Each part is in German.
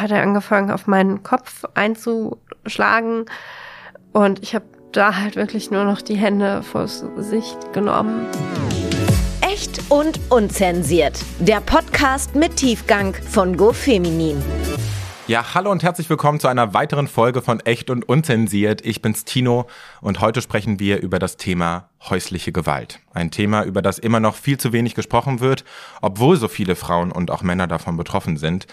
hat er angefangen, auf meinen Kopf einzuschlagen. Und ich habe da halt wirklich nur noch die Hände vors Gesicht genommen. Echt und unzensiert. Der Podcast mit Tiefgang von GoFeminin. Ja, hallo und herzlich willkommen zu einer weiteren Folge von Echt und Unzensiert. Ich bin's Tino und heute sprechen wir über das Thema häusliche Gewalt. Ein Thema, über das immer noch viel zu wenig gesprochen wird, obwohl so viele Frauen und auch Männer davon betroffen sind.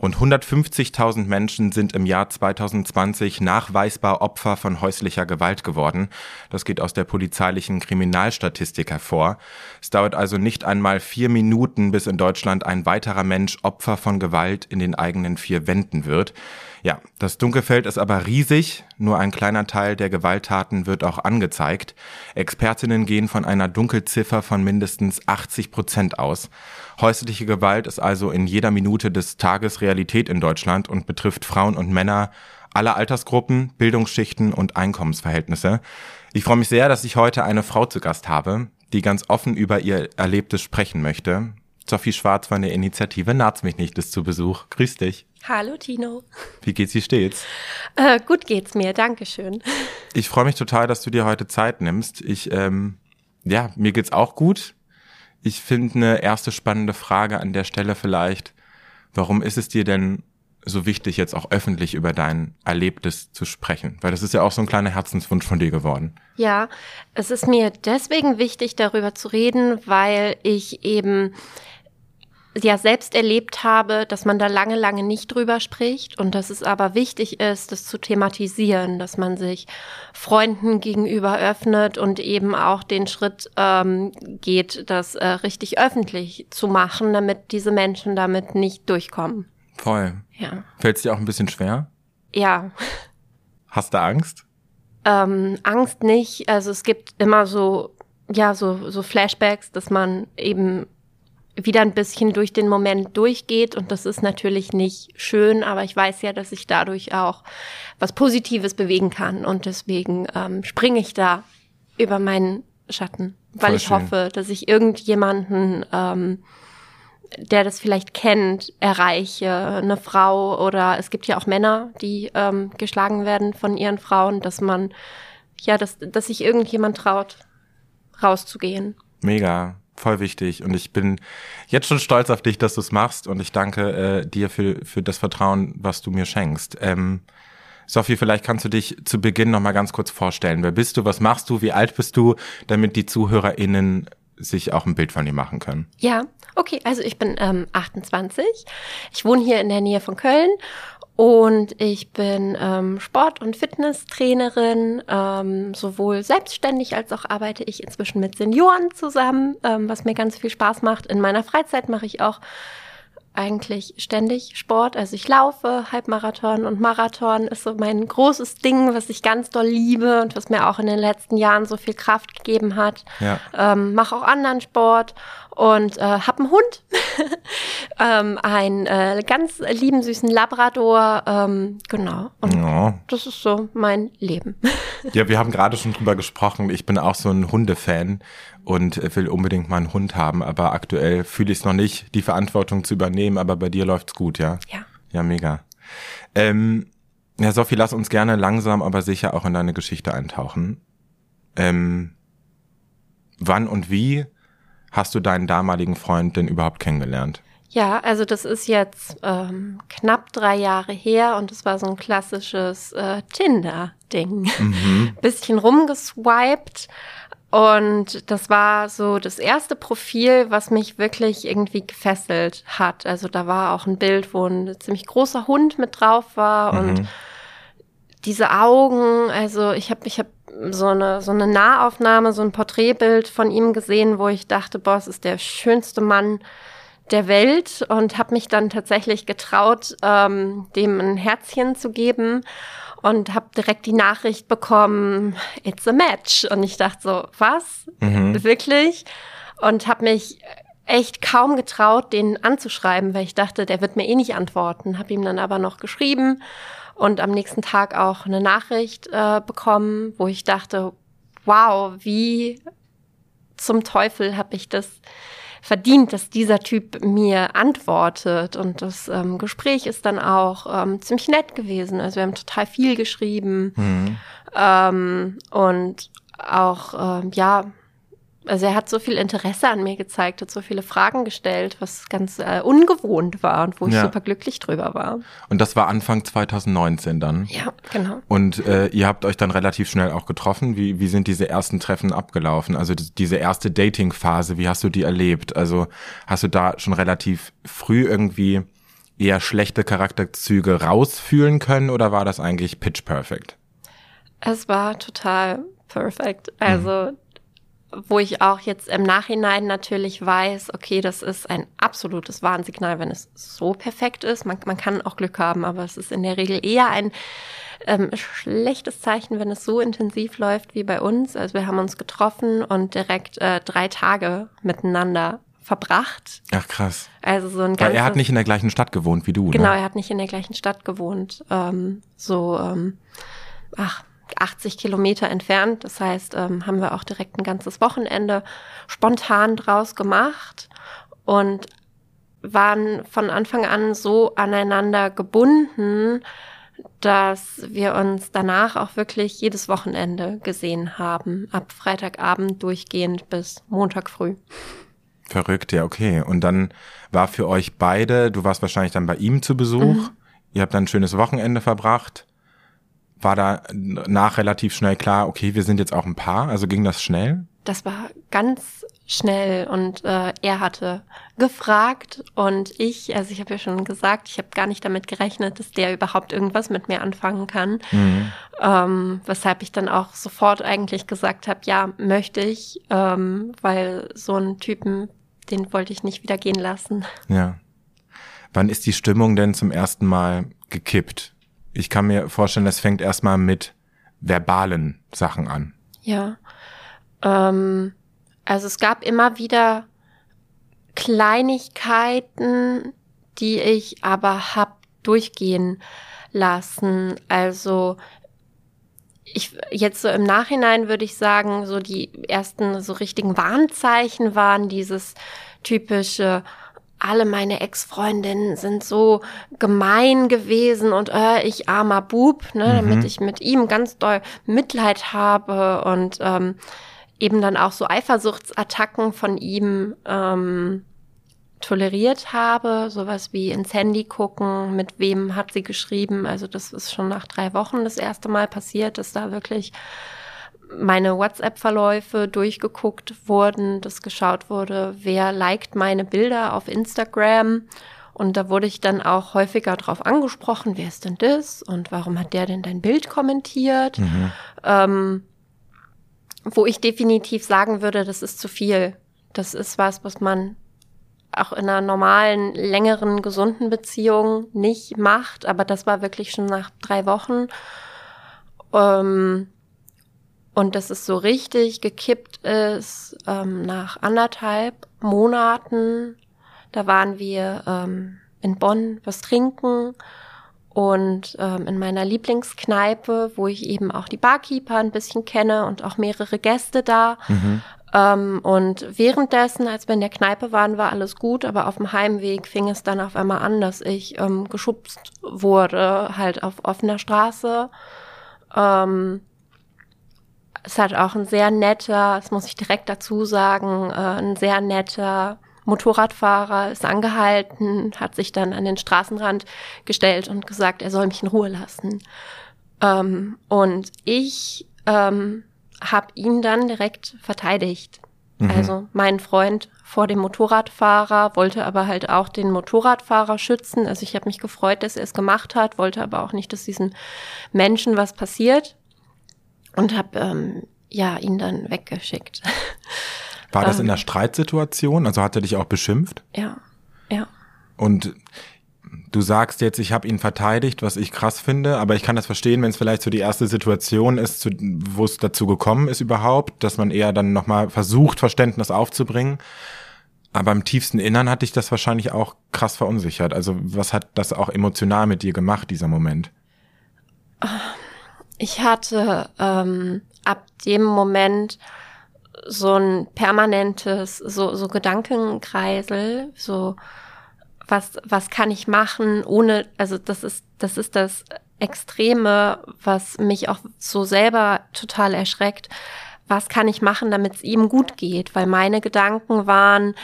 Rund 150.000 Menschen sind im Jahr 2020 nachweisbar Opfer von häuslicher Gewalt geworden. Das geht aus der polizeilichen Kriminalstatistik hervor. Es dauert also nicht einmal vier Minuten, bis in Deutschland ein weiterer Mensch Opfer von Gewalt in den eigenen vier Wänden wird. Ja, das Dunkelfeld ist aber riesig. Nur ein kleiner Teil der Gewalttaten wird auch angezeigt. Expertinnen gehen von einer Dunkelziffer von mindestens 80 Prozent aus. Häusliche Gewalt ist also in jeder Minute des Tages Realität in Deutschland und betrifft Frauen und Männer aller Altersgruppen, Bildungsschichten und Einkommensverhältnisse. Ich freue mich sehr, dass ich heute eine Frau zu Gast habe, die ganz offen über ihr Erlebtes sprechen möchte. Sophie Schwarz von der Initiative Naht's mich nicht ist zu Besuch. Grüß dich. Hallo Tino. Wie geht's, wie steht's? Äh, gut geht's mir, Dankeschön. Ich freue mich total, dass du dir heute Zeit nimmst. Ich, ähm, ja, mir geht's auch gut. Ich finde eine erste spannende Frage an der Stelle vielleicht, warum ist es dir denn so wichtig, jetzt auch öffentlich über dein Erlebtes zu sprechen? Weil das ist ja auch so ein kleiner Herzenswunsch von dir geworden. Ja, es ist mir deswegen wichtig, darüber zu reden, weil ich eben ja selbst erlebt habe, dass man da lange, lange nicht drüber spricht und dass es aber wichtig ist, das zu thematisieren, dass man sich Freunden gegenüber öffnet und eben auch den Schritt ähm, geht, das äh, richtig öffentlich zu machen, damit diese Menschen damit nicht durchkommen. Voll. Ja. Fällt es dir auch ein bisschen schwer? Ja. Hast du Angst? Ähm, Angst nicht. Also es gibt immer so, ja, so, so Flashbacks, dass man eben wieder ein bisschen durch den Moment durchgeht. Und das ist natürlich nicht schön, aber ich weiß ja, dass ich dadurch auch was Positives bewegen kann. Und deswegen ähm, springe ich da über meinen Schatten, weil Voll ich schön. hoffe, dass ich irgendjemanden, ähm, der das vielleicht kennt, erreiche, eine Frau oder es gibt ja auch Männer, die ähm, geschlagen werden von ihren Frauen, dass man, ja, dass, dass sich irgendjemand traut, rauszugehen. Mega, voll wichtig. Und ich bin jetzt schon stolz auf dich, dass du es machst. Und ich danke äh, dir für, für das Vertrauen, was du mir schenkst. Ähm, Sophie, vielleicht kannst du dich zu Beginn noch mal ganz kurz vorstellen. Wer bist du? Was machst du? Wie alt bist du? Damit die ZuhörerInnen sich auch ein Bild von dir machen können. Ja, okay, also ich bin ähm, 28. Ich wohne hier in der Nähe von Köln und ich bin ähm, Sport- und Fitnesstrainerin, ähm, sowohl selbstständig als auch arbeite ich inzwischen mit Senioren zusammen, ähm, was mir ganz viel Spaß macht. In meiner Freizeit mache ich auch eigentlich ständig Sport. Also ich laufe, Halbmarathon und Marathon ist so mein großes Ding, was ich ganz doll liebe und was mir auch in den letzten Jahren so viel Kraft gegeben hat. Ja. Ähm, mache auch anderen Sport und äh, habe einen Hund, ähm, einen äh, ganz lieben süßen Labrador. Ähm, genau. Und Ja. das ist so mein Leben. Ja, wir haben gerade schon drüber gesprochen. Ich bin auch so ein Hundefan und will unbedingt mal einen Hund haben, aber aktuell fühle ich es noch nicht, die Verantwortung zu übernehmen, aber bei dir läuft's gut, ja? ja. Ja, mega. Ähm, ja, Sophie, lass uns gerne langsam, aber sicher auch in deine Geschichte eintauchen. Ähm, wann und wie hast du deinen damaligen Freund denn überhaupt kennengelernt? Ja, also das ist jetzt ähm, knapp drei Jahre her und es war so ein klassisches äh, Tinder-Ding. Bisschen rumgeswiped und das war so das erste Profil, was mich wirklich irgendwie gefesselt hat. Also da war auch ein Bild, wo ein ziemlich großer Hund mit drauf war und diese Augen, also ich habe ich hab so eine so eine Nahaufnahme, so ein Porträtbild von ihm gesehen, wo ich dachte, boah, es ist der schönste Mann der Welt und habe mich dann tatsächlich getraut, ähm, dem ein Herzchen zu geben und habe direkt die Nachricht bekommen, it's a match. Und ich dachte so, was? Wirklich? Und habe mich echt kaum getraut, den anzuschreiben, weil ich dachte, der wird mir eh nicht antworten. Habe ihm dann aber noch geschrieben und am nächsten Tag auch eine Nachricht äh, bekommen, wo ich dachte, wow, wie zum Teufel habe ich das verdient, dass dieser Typ mir antwortet. Und das ähm, Gespräch ist dann auch ähm, ziemlich nett gewesen. Also wir haben total viel geschrieben. Mhm. Ähm, und auch, ähm, ja, also er hat so viel Interesse an mir gezeigt, hat so viele Fragen gestellt, was ganz äh, ungewohnt war und wo ich ja. super glücklich drüber war. Und das war Anfang 2019 dann? Ja, genau. Und äh, ihr habt euch dann relativ schnell auch getroffen. Wie, wie sind diese ersten Treffen abgelaufen? Also diese erste Dating-Phase, wie hast du die erlebt? Also hast du da schon relativ früh irgendwie eher schlechte Charakterzüge rausfühlen können oder war das eigentlich pitch perfect? Es war total perfect. Also mhm wo ich auch jetzt im Nachhinein natürlich weiß, okay, das ist ein absolutes Warnsignal, wenn es so perfekt ist. Man, man kann auch Glück haben, aber es ist in der Regel eher ein ähm, schlechtes Zeichen, wenn es so intensiv läuft wie bei uns. Also wir haben uns getroffen und direkt äh, drei Tage miteinander verbracht. Ach krass. Also so ein ganzes, Weil er hat nicht in der gleichen Stadt gewohnt wie du, Genau, ne? er hat nicht in der gleichen Stadt gewohnt. Ähm, so, ähm, ach, 80 Kilometer entfernt. Das heißt, ähm, haben wir auch direkt ein ganzes Wochenende spontan draus gemacht und waren von Anfang an so aneinander gebunden, dass wir uns danach auch wirklich jedes Wochenende gesehen haben, ab Freitagabend durchgehend bis Montag früh. Verrückt, ja, okay. Und dann war für euch beide, du warst wahrscheinlich dann bei ihm zu Besuch, mhm. ihr habt dann ein schönes Wochenende verbracht war da nach relativ schnell klar, okay, wir sind jetzt auch ein Paar? Also ging das schnell? Das war ganz schnell und äh, er hatte gefragt und ich, also ich habe ja schon gesagt, ich habe gar nicht damit gerechnet, dass der überhaupt irgendwas mit mir anfangen kann. Mhm. Ähm, weshalb ich dann auch sofort eigentlich gesagt habe, ja, möchte ich, ähm, weil so einen Typen, den wollte ich nicht wieder gehen lassen. Ja. Wann ist die Stimmung denn zum ersten Mal gekippt? Ich kann mir vorstellen, das fängt erstmal mit verbalen Sachen an. Ja. Ähm, also es gab immer wieder Kleinigkeiten, die ich aber hab durchgehen lassen. Also ich jetzt so im Nachhinein würde ich sagen, so die ersten so richtigen Warnzeichen waren dieses typische alle meine Ex-Freundinnen sind so gemein gewesen und äh, ich armer Bub, ne, mhm. damit ich mit ihm ganz doll Mitleid habe und ähm, eben dann auch so Eifersuchtsattacken von ihm ähm, toleriert habe, sowas wie ins Handy gucken, mit wem hat sie geschrieben. Also das ist schon nach drei Wochen das erste Mal passiert, dass da wirklich meine WhatsApp-Verläufe durchgeguckt wurden, dass geschaut wurde, wer liked meine Bilder auf Instagram. Und da wurde ich dann auch häufiger drauf angesprochen, wer ist denn das und warum hat der denn dein Bild kommentiert? Mhm. Ähm, wo ich definitiv sagen würde, das ist zu viel. Das ist was, was man auch in einer normalen, längeren, gesunden Beziehung nicht macht. Aber das war wirklich schon nach drei Wochen. Ähm, und dass es so richtig gekippt ist ähm, nach anderthalb Monaten. Da waren wir ähm, in Bonn was trinken und ähm, in meiner Lieblingskneipe, wo ich eben auch die Barkeeper ein bisschen kenne und auch mehrere Gäste da. Mhm. Ähm, und währenddessen, als wir in der Kneipe waren, war alles gut, aber auf dem Heimweg fing es dann auf einmal an, dass ich ähm, geschubst wurde, halt auf offener Straße. Ähm, es hat auch ein sehr netter, das muss ich direkt dazu sagen, äh, ein sehr netter Motorradfahrer ist angehalten, hat sich dann an den Straßenrand gestellt und gesagt, er soll mich in Ruhe lassen. Ähm, und ich ähm, habe ihn dann direkt verteidigt. Mhm. Also mein Freund vor dem Motorradfahrer wollte aber halt auch den Motorradfahrer schützen. Also ich habe mich gefreut, dass er es gemacht hat, wollte aber auch nicht, dass diesen Menschen was passiert und habe ähm, ja ihn dann weggeschickt. War das in ähm. der Streitsituation? Also hat er dich auch beschimpft? Ja, ja. Und du sagst jetzt, ich habe ihn verteidigt, was ich krass finde, aber ich kann das verstehen, wenn es vielleicht so die erste Situation ist, wo es dazu gekommen ist überhaupt, dass man eher dann nochmal versucht, Verständnis aufzubringen. Aber im tiefsten Innern hat dich das wahrscheinlich auch krass verunsichert. Also was hat das auch emotional mit dir gemacht, dieser Moment? Ich hatte ähm, ab dem Moment so ein permanentes, so, so Gedankenkreisel, so was, was kann ich machen, ohne, also das ist, das ist das Extreme, was mich auch so selber total erschreckt. Was kann ich machen, damit es ihm gut geht? Weil meine Gedanken waren,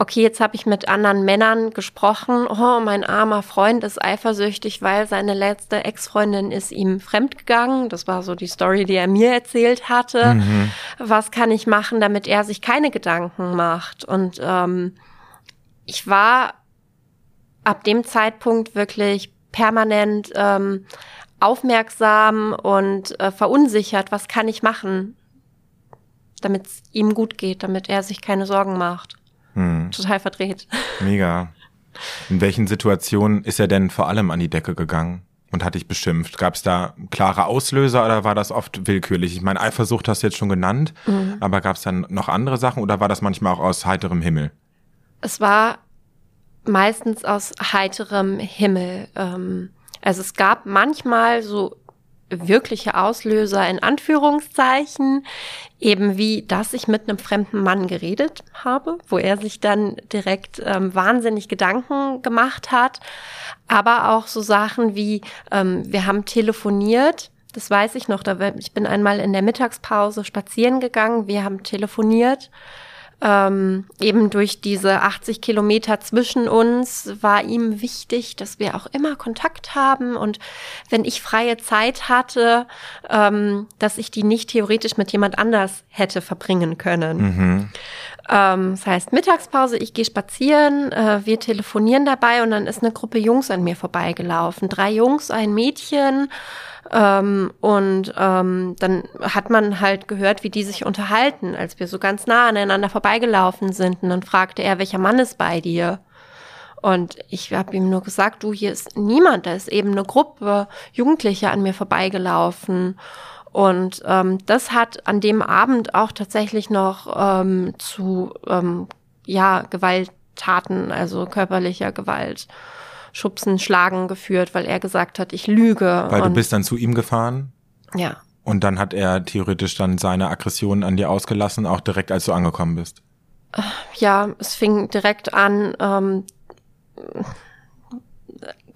okay, jetzt habe ich mit anderen Männern gesprochen, oh, mein armer Freund ist eifersüchtig, weil seine letzte Ex-Freundin ist ihm fremdgegangen. Das war so die Story, die er mir erzählt hatte. Mhm. Was kann ich machen, damit er sich keine Gedanken macht? Und ähm, ich war ab dem Zeitpunkt wirklich permanent ähm, aufmerksam und äh, verunsichert. Was kann ich machen, damit es ihm gut geht, damit er sich keine Sorgen macht? Hm. Total verdreht. Mega. In welchen Situationen ist er denn vor allem an die Decke gegangen und hat dich beschimpft? Gab es da klare Auslöser oder war das oft willkürlich? Ich meine, Eifersucht hast du jetzt schon genannt, mhm. aber gab es dann noch andere Sachen oder war das manchmal auch aus heiterem Himmel? Es war meistens aus heiterem Himmel. Ähm, also es gab manchmal so wirkliche Auslöser in Anführungszeichen, eben wie, dass ich mit einem fremden Mann geredet habe, wo er sich dann direkt ähm, wahnsinnig Gedanken gemacht hat, aber auch so Sachen wie, ähm, wir haben telefoniert, das weiß ich noch, da, ich bin einmal in der Mittagspause spazieren gegangen, wir haben telefoniert ähm, eben durch diese 80 Kilometer zwischen uns war ihm wichtig, dass wir auch immer Kontakt haben und wenn ich freie Zeit hatte, ähm, dass ich die nicht theoretisch mit jemand anders hätte verbringen können. Mhm. Ähm, das heißt Mittagspause, ich gehe spazieren, äh, wir telefonieren dabei und dann ist eine Gruppe Jungs an mir vorbeigelaufen. Drei Jungs, ein Mädchen ähm, und ähm, dann hat man halt gehört, wie die sich unterhalten, als wir so ganz nah aneinander vorbeigelaufen sind. Und dann fragte er, welcher Mann ist bei dir? Und ich habe ihm nur gesagt, du, hier ist niemand, da ist eben eine Gruppe Jugendliche an mir vorbeigelaufen. Und ähm, das hat an dem Abend auch tatsächlich noch ähm, zu ähm, ja Gewalttaten, also körperlicher Gewalt Schubsen, Schlagen geführt, weil er gesagt hat, ich lüge. Weil du bist dann zu ihm gefahren? Ja. Und dann hat er theoretisch dann seine Aggressionen an dir ausgelassen, auch direkt als du angekommen bist? Ja, es fing direkt an, ähm,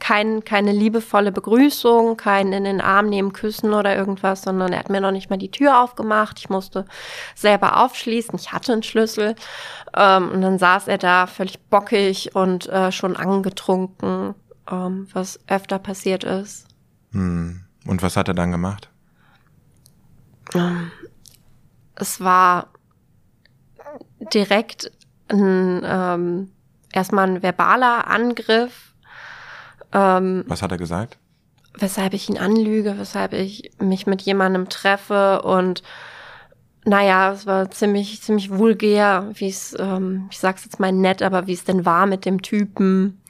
kein, keine liebevolle Begrüßung, kein in den Arm nehmen, küssen oder irgendwas, sondern er hat mir noch nicht mal die Tür aufgemacht. Ich musste selber aufschließen. Ich hatte einen Schlüssel. Ähm, und dann saß er da völlig bockig und äh, schon angetrunken, ähm, was öfter passiert ist. Hm. Und was hat er dann gemacht? Ähm, es war direkt ein, ähm, erstmal ein verbaler Angriff ähm, Was hat er gesagt? Weshalb ich ihn anlüge, weshalb ich mich mit jemandem treffe und naja, es war ziemlich, ziemlich vulgär, wie es, ähm, ich sag's jetzt mal nett, aber wie es denn war mit dem Typen.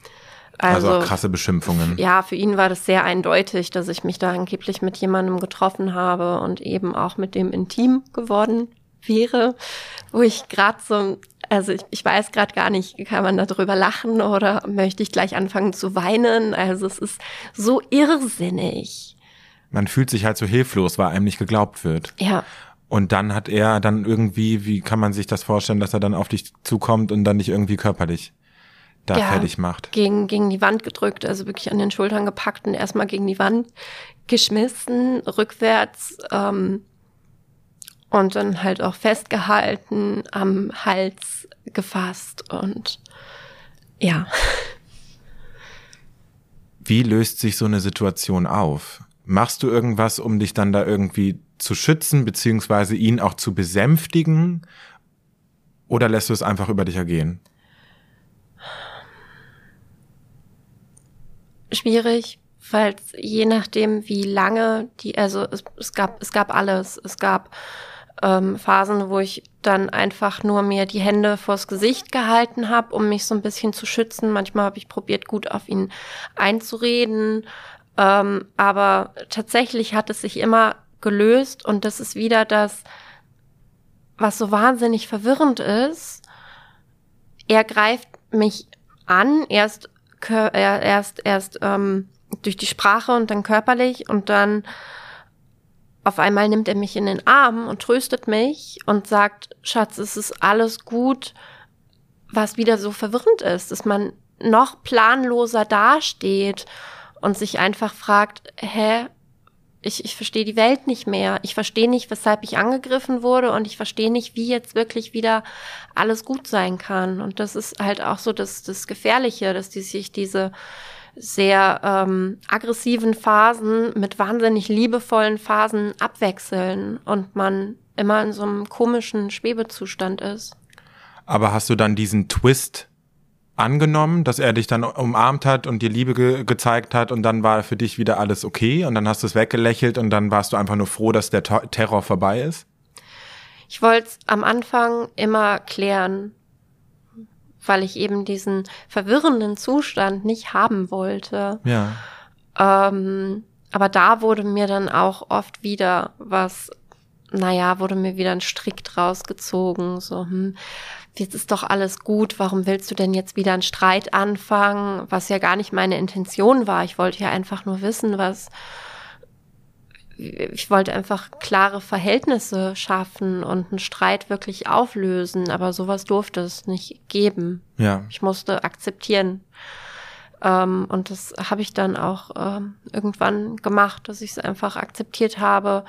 Also, also krasse Beschimpfungen. Ja, für ihn war das sehr eindeutig, dass ich mich da angeblich mit jemandem getroffen habe und eben auch mit dem intim geworden wäre, wo ich gerade so also ich, ich weiß gerade gar nicht, kann man darüber lachen oder möchte ich gleich anfangen zu weinen? Also es ist so irrsinnig. Man fühlt sich halt so hilflos, weil einem nicht geglaubt wird. Ja. Und dann hat er dann irgendwie, wie kann man sich das vorstellen, dass er dann auf dich zukommt und dann dich irgendwie körperlich da ja, fertig macht? Gegen, gegen die Wand gedrückt, also wirklich an den Schultern gepackt und erstmal gegen die Wand geschmissen, rückwärts. Ähm, und dann halt auch festgehalten, am Hals gefasst und ja. Wie löst sich so eine Situation auf? Machst du irgendwas, um dich dann da irgendwie zu schützen, beziehungsweise ihn auch zu besänftigen? Oder lässt du es einfach über dich ergehen? Schwierig, weil je nachdem, wie lange die, also es, es gab, es gab alles. Es gab ähm, Phasen, wo ich dann einfach nur mir die Hände vors Gesicht gehalten habe, um mich so ein bisschen zu schützen. Manchmal habe ich probiert, gut auf ihn einzureden. Ähm, aber tatsächlich hat es sich immer gelöst und das ist wieder das, was so wahnsinnig verwirrend ist. Er greift mich an, erst, erst, erst ähm, durch die Sprache und dann körperlich und dann auf einmal nimmt er mich in den Arm und tröstet mich und sagt, Schatz, es ist alles gut, was wieder so verwirrend ist, dass man noch planloser dasteht und sich einfach fragt, hä, ich, ich verstehe die Welt nicht mehr. Ich verstehe nicht, weshalb ich angegriffen wurde und ich verstehe nicht, wie jetzt wirklich wieder alles gut sein kann. Und das ist halt auch so das, das Gefährliche, dass die sich diese sehr ähm, aggressiven Phasen mit wahnsinnig liebevollen Phasen abwechseln und man immer in so einem komischen Schwebezustand ist. Aber hast du dann diesen Twist angenommen, dass er dich dann umarmt hat und dir Liebe ge gezeigt hat und dann war für dich wieder alles okay und dann hast du es weggelächelt und dann warst du einfach nur froh, dass der Ter Terror vorbei ist? Ich wollte es am Anfang immer klären, weil ich eben diesen verwirrenden Zustand nicht haben wollte. Ja. Ähm, aber da wurde mir dann auch oft wieder was, naja, wurde mir wieder ein Strick draus gezogen, so, hm, jetzt ist doch alles gut, warum willst du denn jetzt wieder einen Streit anfangen, was ja gar nicht meine Intention war. Ich wollte ja einfach nur wissen, was, ich wollte einfach klare Verhältnisse schaffen und einen Streit wirklich auflösen, aber sowas durfte es nicht geben. Ja. Ich musste akzeptieren. Ähm, und das habe ich dann auch ähm, irgendwann gemacht, dass ich es einfach akzeptiert habe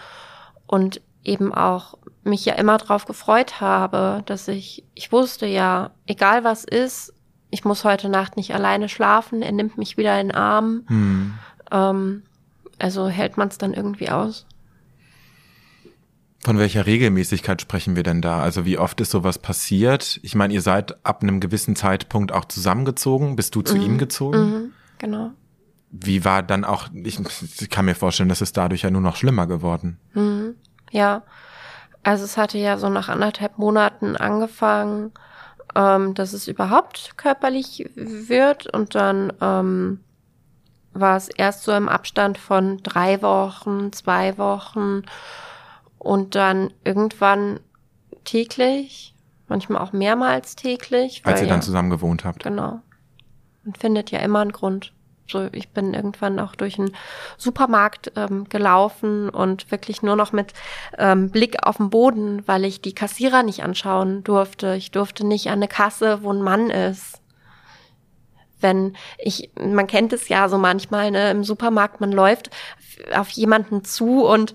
und eben auch mich ja immer darauf gefreut habe, dass ich, ich wusste ja, egal was ist, ich muss heute Nacht nicht alleine schlafen, er nimmt mich wieder in den Arm. Hm. Ähm, also hält man es dann irgendwie aus. Von welcher Regelmäßigkeit sprechen wir denn da? Also wie oft ist sowas passiert? Ich meine, ihr seid ab einem gewissen Zeitpunkt auch zusammengezogen. Bist du zu mhm. ihm gezogen? Mhm, genau. Wie war dann auch, ich, ich kann mir vorstellen, dass es dadurch ja nur noch schlimmer geworden. Mhm. Ja, also es hatte ja so nach anderthalb Monaten angefangen, ähm, dass es überhaupt körperlich wird und dann ähm, war es erst so im Abstand von drei Wochen, zwei Wochen und dann irgendwann täglich, manchmal auch mehrmals täglich. Als ihr dann ja, zusammen gewohnt habt. Genau. Man findet ja immer einen Grund. So, ich bin irgendwann auch durch einen Supermarkt ähm, gelaufen und wirklich nur noch mit ähm, Blick auf den Boden, weil ich die Kassierer nicht anschauen durfte. Ich durfte nicht an eine Kasse, wo ein Mann ist wenn ich, man kennt es ja so manchmal, ne, im Supermarkt, man läuft auf jemanden zu und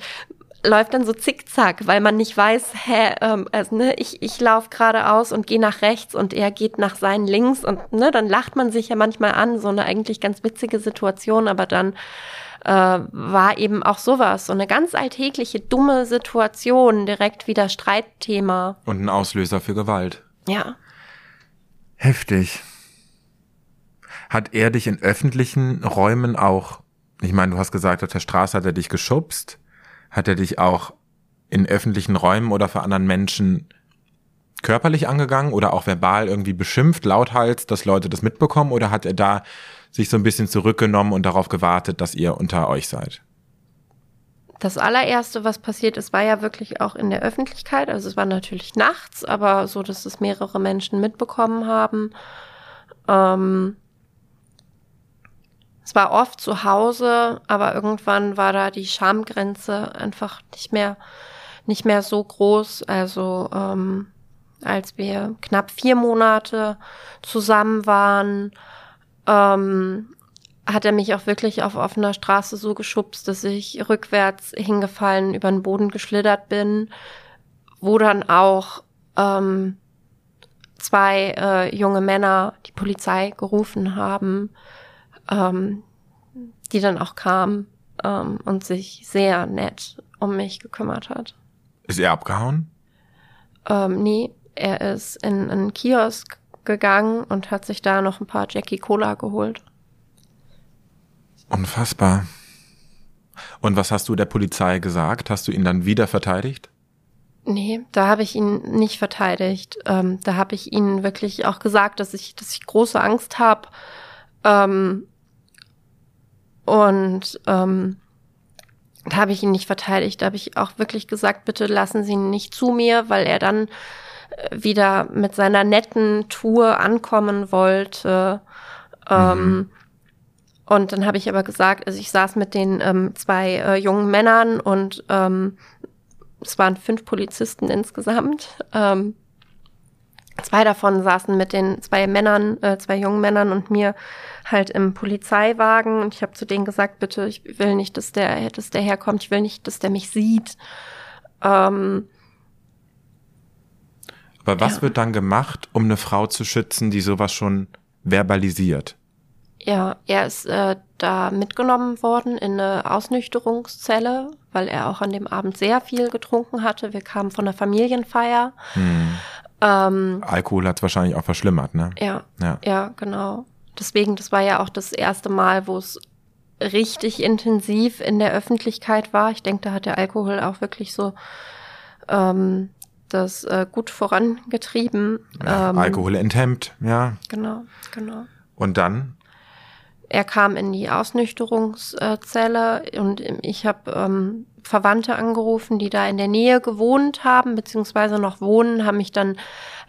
läuft dann so zickzack, weil man nicht weiß, hä, ähm, also, ne, ich, ich laufe geradeaus und gehe nach rechts und er geht nach seinen links und ne, dann lacht man sich ja manchmal an, so eine eigentlich ganz witzige Situation, aber dann äh, war eben auch sowas, so eine ganz alltägliche, dumme Situation, direkt wieder Streitthema. Und ein Auslöser für Gewalt. Ja. Heftig. Hat er dich in öffentlichen Räumen auch, ich meine, du hast gesagt, auf der Straße hat er dich geschubst, hat er dich auch in öffentlichen Räumen oder für anderen Menschen körperlich angegangen oder auch verbal irgendwie beschimpft, lauthals, dass Leute das mitbekommen oder hat er da sich so ein bisschen zurückgenommen und darauf gewartet, dass ihr unter euch seid? Das allererste, was passiert ist, war ja wirklich auch in der Öffentlichkeit. Also es war natürlich nachts, aber so, dass es mehrere Menschen mitbekommen haben. Ähm, es war oft zu Hause, aber irgendwann war da die Schamgrenze einfach nicht mehr, nicht mehr so groß. Also ähm, als wir knapp vier Monate zusammen waren, ähm, hat er mich auch wirklich auf offener Straße so geschubst, dass ich rückwärts hingefallen über den Boden geschlittert bin, wo dann auch ähm, zwei äh, junge Männer die Polizei gerufen haben ähm, die dann auch kam ähm, und sich sehr nett um mich gekümmert hat. Ist er abgehauen? Ähm, nee, er ist in, in einen Kiosk gegangen und hat sich da noch ein paar Jackie Cola geholt. Unfassbar. Und was hast du der Polizei gesagt? Hast du ihn dann wieder verteidigt? Nee, da habe ich ihn nicht verteidigt. Ähm, da habe ich ihnen wirklich auch gesagt, dass ich, dass ich große Angst habe, ähm, und ähm, da habe ich ihn nicht verteidigt. Da habe ich auch wirklich gesagt, bitte lassen Sie ihn nicht zu mir, weil er dann äh, wieder mit seiner netten Tour ankommen wollte. Ähm, mhm. Und dann habe ich aber gesagt, also ich saß mit den ähm, zwei äh, jungen Männern und ähm, es waren fünf Polizisten insgesamt. Ähm, zwei davon saßen mit den zwei Männern, äh, zwei jungen Männern und mir halt im Polizeiwagen. Und ich habe zu denen gesagt, bitte, ich will nicht, dass der, dass der herkommt, ich will nicht, dass der mich sieht. Ähm, Aber was ja. wird dann gemacht, um eine Frau zu schützen, die sowas schon verbalisiert? Ja, er ist äh, da mitgenommen worden in eine Ausnüchterungszelle, weil er auch an dem Abend sehr viel getrunken hatte. Wir kamen von der Familienfeier. Hm. Ähm, Alkohol hat es wahrscheinlich auch verschlimmert, ne? Ja, ja, ja, genau. Deswegen, das war ja auch das erste Mal, wo es richtig intensiv in der Öffentlichkeit war. Ich denke, da hat der Alkohol auch wirklich so ähm, das äh, gut vorangetrieben. Ja, ähm, Alkohol enthemmt, ja. Genau, genau. Und dann? Er kam in die Ausnüchterungszelle und ich habe ähm, Verwandte angerufen, die da in der Nähe gewohnt haben, beziehungsweise noch wohnen, haben mich dann,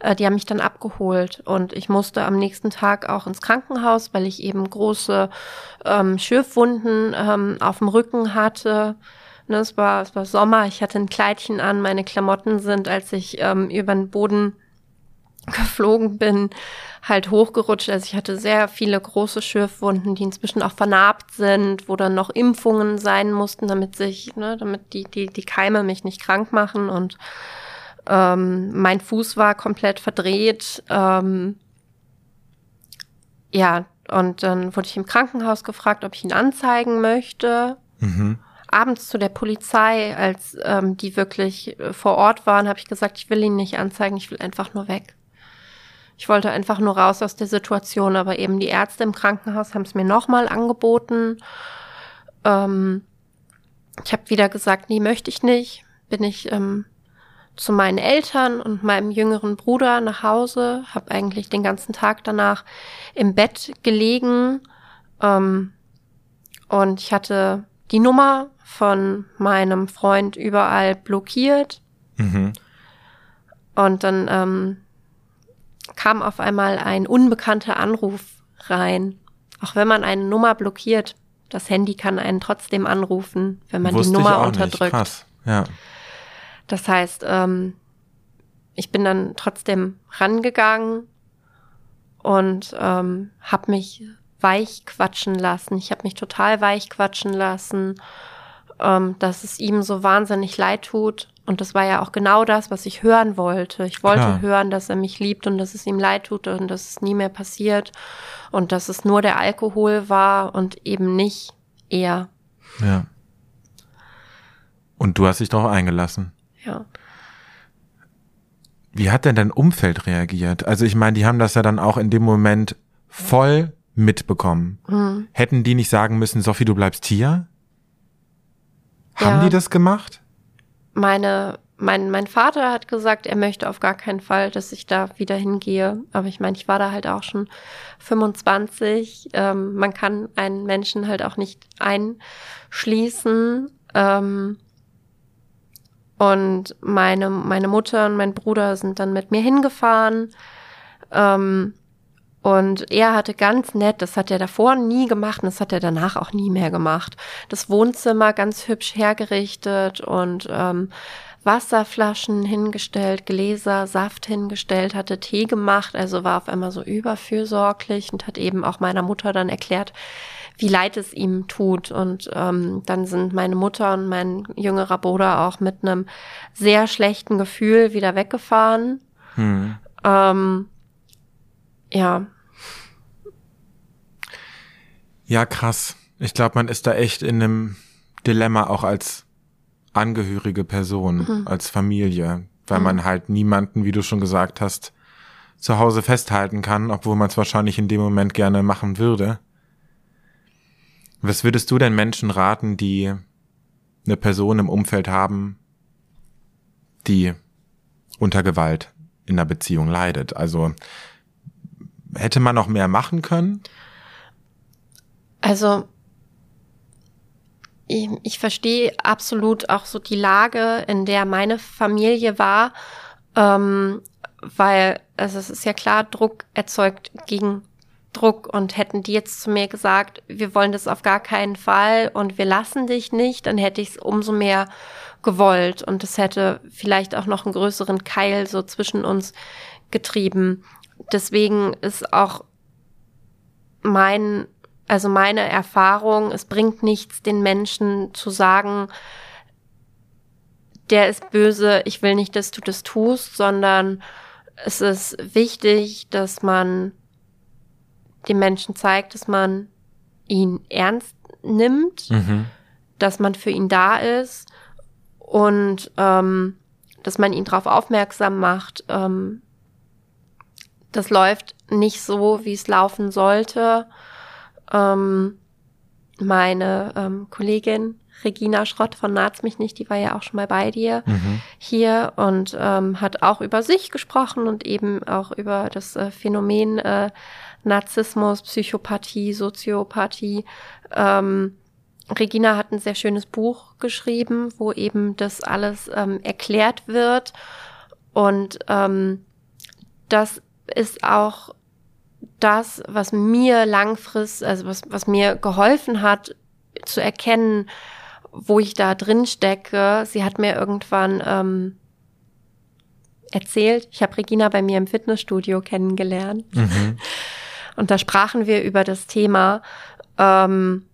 äh, die haben mich dann abgeholt und ich musste am nächsten Tag auch ins Krankenhaus, weil ich eben große ähm, Schürfwunden ähm, auf dem Rücken hatte. Ne, es, war, es war Sommer, ich hatte ein Kleidchen an, meine Klamotten sind, als ich ähm, über den Boden geflogen bin, halt hochgerutscht. Also ich hatte sehr viele große Schürfwunden, die inzwischen auch vernarbt sind, wo dann noch Impfungen sein mussten, damit sich, ne, damit die, die, die Keime mich nicht krank machen. Und ähm, mein Fuß war komplett verdreht. Ähm, ja, und dann wurde ich im Krankenhaus gefragt, ob ich ihn anzeigen möchte. Mhm. Abends zu der Polizei, als ähm, die wirklich äh, vor Ort waren, habe ich gesagt, ich will ihn nicht anzeigen, ich will einfach nur weg. Ich wollte einfach nur raus aus der Situation, aber eben die Ärzte im Krankenhaus haben es mir nochmal angeboten. Ähm, ich habe wieder gesagt, nee, möchte ich nicht. Bin ich ähm, zu meinen Eltern und meinem jüngeren Bruder nach Hause, habe eigentlich den ganzen Tag danach im Bett gelegen ähm, und ich hatte die Nummer von meinem Freund überall blockiert. Mhm. Und dann ähm, kam auf einmal ein unbekannter Anruf rein. Auch wenn man eine Nummer blockiert, das Handy kann einen trotzdem anrufen, wenn man Wusste die Nummer unterdrückt. Krass. Ja. Das heißt, ähm, ich bin dann trotzdem rangegangen und ähm, habe mich weich quatschen lassen. Ich habe mich total weich quatschen lassen, ähm, dass es ihm so wahnsinnig leid tut und das war ja auch genau das, was ich hören wollte. Ich wollte Klar. hören, dass er mich liebt und dass es ihm leid tut und dass es nie mehr passiert und dass es nur der Alkohol war und eben nicht er. Ja. Und du hast dich darauf eingelassen. Ja. Wie hat denn dein Umfeld reagiert? Also ich meine, die haben das ja dann auch in dem Moment voll mitbekommen. Mhm. Hätten die nicht sagen müssen, Sophie, du bleibst hier? Haben ja. die das gemacht? Meine, mein, mein Vater hat gesagt, er möchte auf gar keinen Fall, dass ich da wieder hingehe. Aber ich meine, ich war da halt auch schon 25. Ähm, man kann einen Menschen halt auch nicht einschließen. Ähm, und meine, meine Mutter und mein Bruder sind dann mit mir hingefahren. Ähm, und er hatte ganz nett, das hat er davor nie gemacht und das hat er danach auch nie mehr gemacht. Das Wohnzimmer ganz hübsch hergerichtet und ähm, Wasserflaschen hingestellt, Gläser, Saft hingestellt, hatte Tee gemacht, also war auf einmal so überfürsorglich und hat eben auch meiner Mutter dann erklärt, wie leid es ihm tut. Und ähm, dann sind meine Mutter und mein jüngerer Bruder auch mit einem sehr schlechten Gefühl wieder weggefahren. Hm. Ähm, ja. Ja, krass. Ich glaube, man ist da echt in einem Dilemma auch als angehörige Person, mhm. als Familie, weil mhm. man halt niemanden, wie du schon gesagt hast, zu Hause festhalten kann, obwohl man es wahrscheinlich in dem Moment gerne machen würde. Was würdest du denn Menschen raten, die eine Person im Umfeld haben, die unter Gewalt in einer Beziehung leidet? Also hätte man noch mehr machen können? Also ich, ich verstehe absolut auch so die Lage, in der meine Familie war, ähm, weil also es ist ja klar, Druck erzeugt gegen Druck und hätten die jetzt zu mir gesagt, wir wollen das auf gar keinen Fall und wir lassen dich nicht, dann hätte ich es umso mehr gewollt und es hätte vielleicht auch noch einen größeren Keil so zwischen uns getrieben. Deswegen ist auch mein, also meine Erfahrung, es bringt nichts, den Menschen zu sagen, der ist böse, ich will nicht, dass du das tust, sondern es ist wichtig, dass man dem Menschen zeigt, dass man ihn ernst nimmt, mhm. dass man für ihn da ist und ähm, dass man ihn darauf aufmerksam macht. Ähm, das läuft nicht so, wie es laufen sollte. Ähm, meine ähm, Kollegin Regina Schrott von Naz mich nicht, die war ja auch schon mal bei dir mhm. hier und ähm, hat auch über sich gesprochen und eben auch über das äh, Phänomen äh, Narzissmus, Psychopathie, Soziopathie. Ähm, Regina hat ein sehr schönes Buch geschrieben, wo eben das alles ähm, erklärt wird. Und ähm, das ist auch das, was mir langfristig, also was, was mir geholfen hat, zu erkennen, wo ich da drin stecke. Sie hat mir irgendwann ähm, erzählt, ich habe Regina bei mir im Fitnessstudio kennengelernt. Mhm. Und da sprachen wir über das Thema, ähm,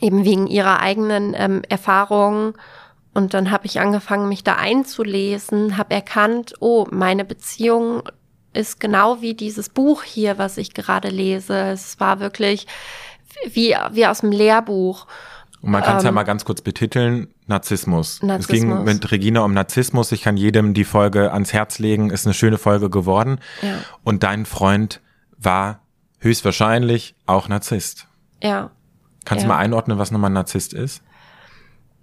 eben wegen ihrer eigenen ähm, Erfahrungen. Und dann habe ich angefangen, mich da einzulesen, habe erkannt, oh, meine Beziehung ist genau wie dieses Buch hier, was ich gerade lese. Es war wirklich wie, wie aus dem Lehrbuch. Und man kann es ähm, ja mal ganz kurz betiteln, Narzissmus. Narzissmus. Es ging mit Regina um Narzissmus. Ich kann jedem die Folge ans Herz legen. Ist eine schöne Folge geworden. Ja. Und dein Freund war höchstwahrscheinlich auch Narzisst. Ja. Kannst ja. du mal einordnen, was nochmal ein Narzisst ist?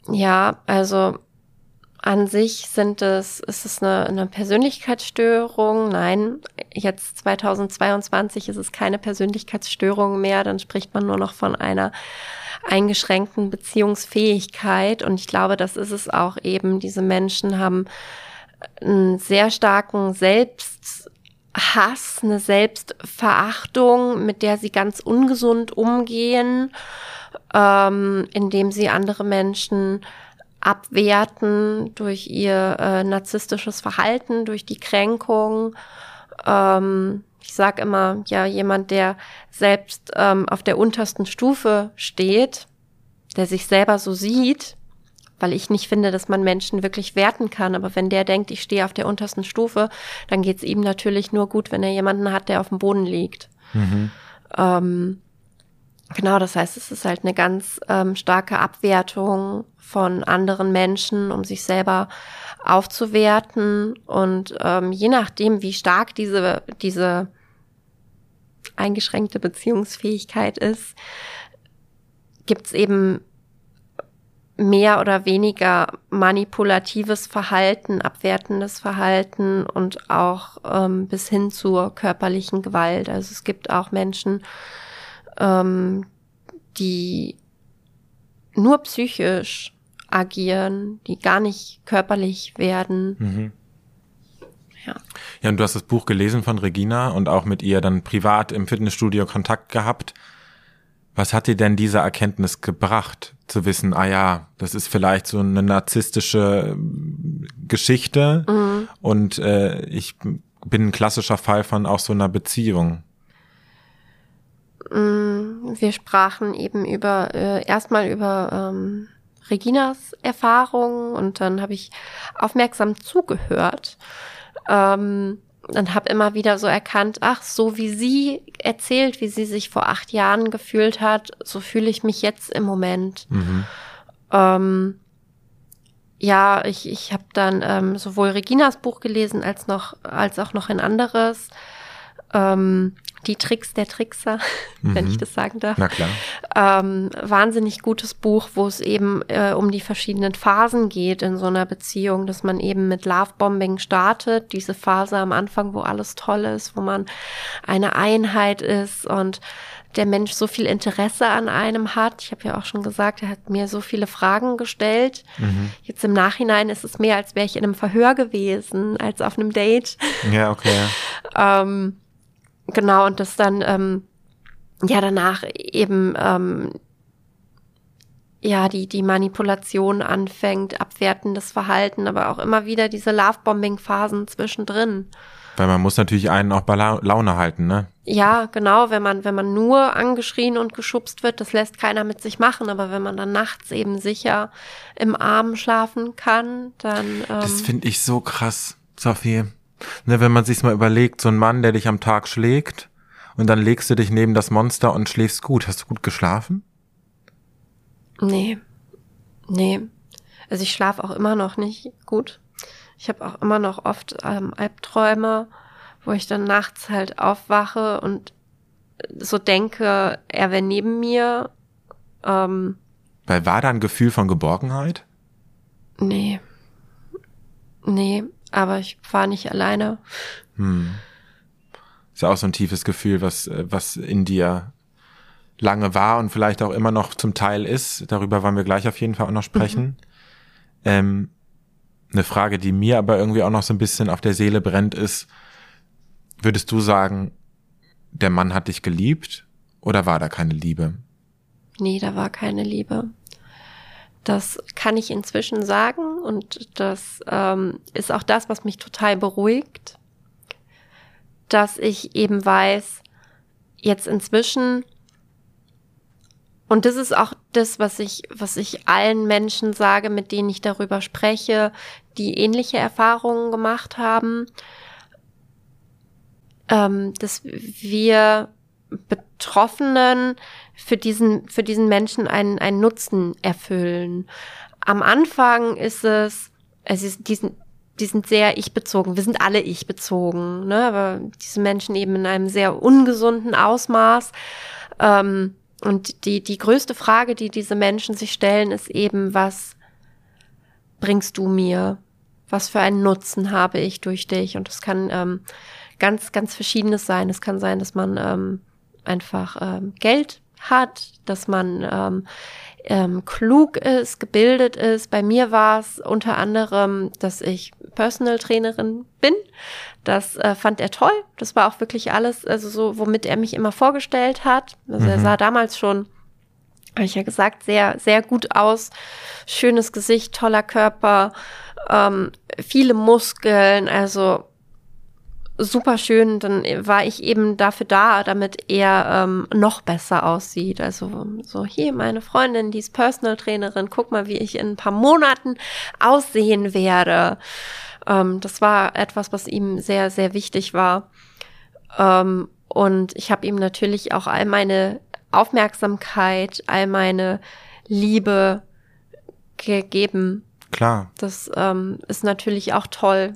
Ja, also an sich sind es, ist es eine, eine Persönlichkeitsstörung. Nein, jetzt 2022 ist es keine Persönlichkeitsstörung mehr. Dann spricht man nur noch von einer eingeschränkten Beziehungsfähigkeit. Und ich glaube, das ist es auch eben. Diese Menschen haben einen sehr starken Selbst, Hass, eine Selbstverachtung, mit der sie ganz ungesund umgehen, ähm, indem sie andere Menschen abwerten durch ihr äh, narzisstisches Verhalten, durch die Kränkung. Ähm, ich sage immer, ja, jemand, der selbst ähm, auf der untersten Stufe steht, der sich selber so sieht, weil ich nicht finde, dass man Menschen wirklich werten kann. Aber wenn der denkt, ich stehe auf der untersten Stufe, dann geht es ihm natürlich nur gut, wenn er jemanden hat, der auf dem Boden liegt. Mhm. Ähm, genau, das heißt, es ist halt eine ganz ähm, starke Abwertung von anderen Menschen, um sich selber aufzuwerten. Und ähm, je nachdem, wie stark diese, diese eingeschränkte Beziehungsfähigkeit ist, gibt es eben mehr oder weniger manipulatives Verhalten, abwertendes Verhalten und auch ähm, bis hin zur körperlichen Gewalt. Also es gibt auch Menschen, ähm, die nur psychisch agieren, die gar nicht körperlich werden. Mhm. Ja. ja, und du hast das Buch gelesen von Regina und auch mit ihr dann privat im Fitnessstudio Kontakt gehabt. Was hat dir denn diese Erkenntnis gebracht, zu wissen, ah ja, das ist vielleicht so eine narzisstische äh, Geschichte mhm. und äh, ich bin ein klassischer Fall von auch so einer Beziehung? Mm, wir sprachen eben über äh, erstmal über ähm, Reginas Erfahrungen und dann habe ich aufmerksam zugehört. Ähm, und habe immer wieder so erkannt, ach, so wie sie erzählt, wie sie sich vor acht Jahren gefühlt hat, so fühle ich mich jetzt im Moment. Mhm. Ähm, ja, ich, ich habe dann ähm, sowohl Reginas Buch gelesen als noch als auch noch ein anderes. Ähm, die Tricks der Trickser, mhm. wenn ich mhm. das sagen darf. Na klar. Ähm, wahnsinnig gutes Buch, wo es eben äh, um die verschiedenen Phasen geht in so einer Beziehung, dass man eben mit Lovebombing startet, diese Phase am Anfang, wo alles toll ist, wo man eine Einheit ist und der Mensch so viel Interesse an einem hat. Ich habe ja auch schon gesagt, er hat mir so viele Fragen gestellt. Mhm. Jetzt im Nachhinein ist es mehr, als wäre ich in einem Verhör gewesen, als auf einem Date. Ja, okay. ähm, Genau, und das dann ähm, ja danach eben ähm, ja die die Manipulation anfängt, abwertendes Verhalten, aber auch immer wieder diese Lovebombing-Phasen zwischendrin. Weil man muss natürlich einen auch bei Laune halten, ne? Ja, genau, wenn man, wenn man nur angeschrien und geschubst wird, das lässt keiner mit sich machen, aber wenn man dann nachts eben sicher im Arm schlafen kann, dann. Ähm das finde ich so krass, Sophie. Ne, wenn man sich's mal überlegt, so ein Mann, der dich am Tag schlägt und dann legst du dich neben das Monster und schläfst gut. Hast du gut geschlafen? Nee. Nee. Also ich schlafe auch immer noch nicht gut. Ich habe auch immer noch oft ähm, Albträume, wo ich dann nachts halt aufwache und so denke, er wäre neben mir. Ähm, Weil war da ein Gefühl von Geborgenheit? Nee. Nee, aber ich war nicht alleine. Hm. Ist ja auch so ein tiefes Gefühl, was, äh, was in dir lange war und vielleicht auch immer noch zum Teil ist. Darüber wollen wir gleich auf jeden Fall auch noch sprechen. Mhm. Ähm, eine Frage, die mir aber irgendwie auch noch so ein bisschen auf der Seele brennt, ist, würdest du sagen, der Mann hat dich geliebt oder war da keine Liebe? Nee, da war keine Liebe. Das kann ich inzwischen sagen und das ähm, ist auch das, was mich total beruhigt, dass ich eben weiß, jetzt inzwischen, und das ist auch das, was ich, was ich allen Menschen sage, mit denen ich darüber spreche, die ähnliche Erfahrungen gemacht haben, ähm, dass wir Betroffenen für diesen, für diesen Menschen einen, einen Nutzen erfüllen. Am Anfang ist es, es ist diesen, die sind sehr ich-bezogen. Wir sind alle ich-bezogen, ne? aber diese Menschen eben in einem sehr ungesunden Ausmaß. Ähm, und die, die größte Frage, die diese Menschen sich stellen, ist eben, was bringst du mir? Was für einen Nutzen habe ich durch dich? Und es kann ähm, ganz, ganz verschiedenes sein. Es kann sein, dass man ähm, einfach ähm, Geld hat, dass man ähm, ähm, klug ist, gebildet ist. Bei mir war es unter anderem, dass ich Personal Trainerin bin. Das äh, fand er toll. Das war auch wirklich alles, also so, womit er mich immer vorgestellt hat. Also mhm. er sah damals schon, habe ich ja gesagt, sehr, sehr gut aus. Schönes Gesicht, toller Körper, ähm, viele Muskeln, also super schön. Dann war ich eben dafür da, damit er ähm, noch besser aussieht. Also so hier meine Freundin, die ist Personal Trainerin. Guck mal, wie ich in ein paar Monaten aussehen werde. Ähm, das war etwas, was ihm sehr sehr wichtig war. Ähm, und ich habe ihm natürlich auch all meine Aufmerksamkeit, all meine Liebe gegeben. Klar. Das ähm, ist natürlich auch toll.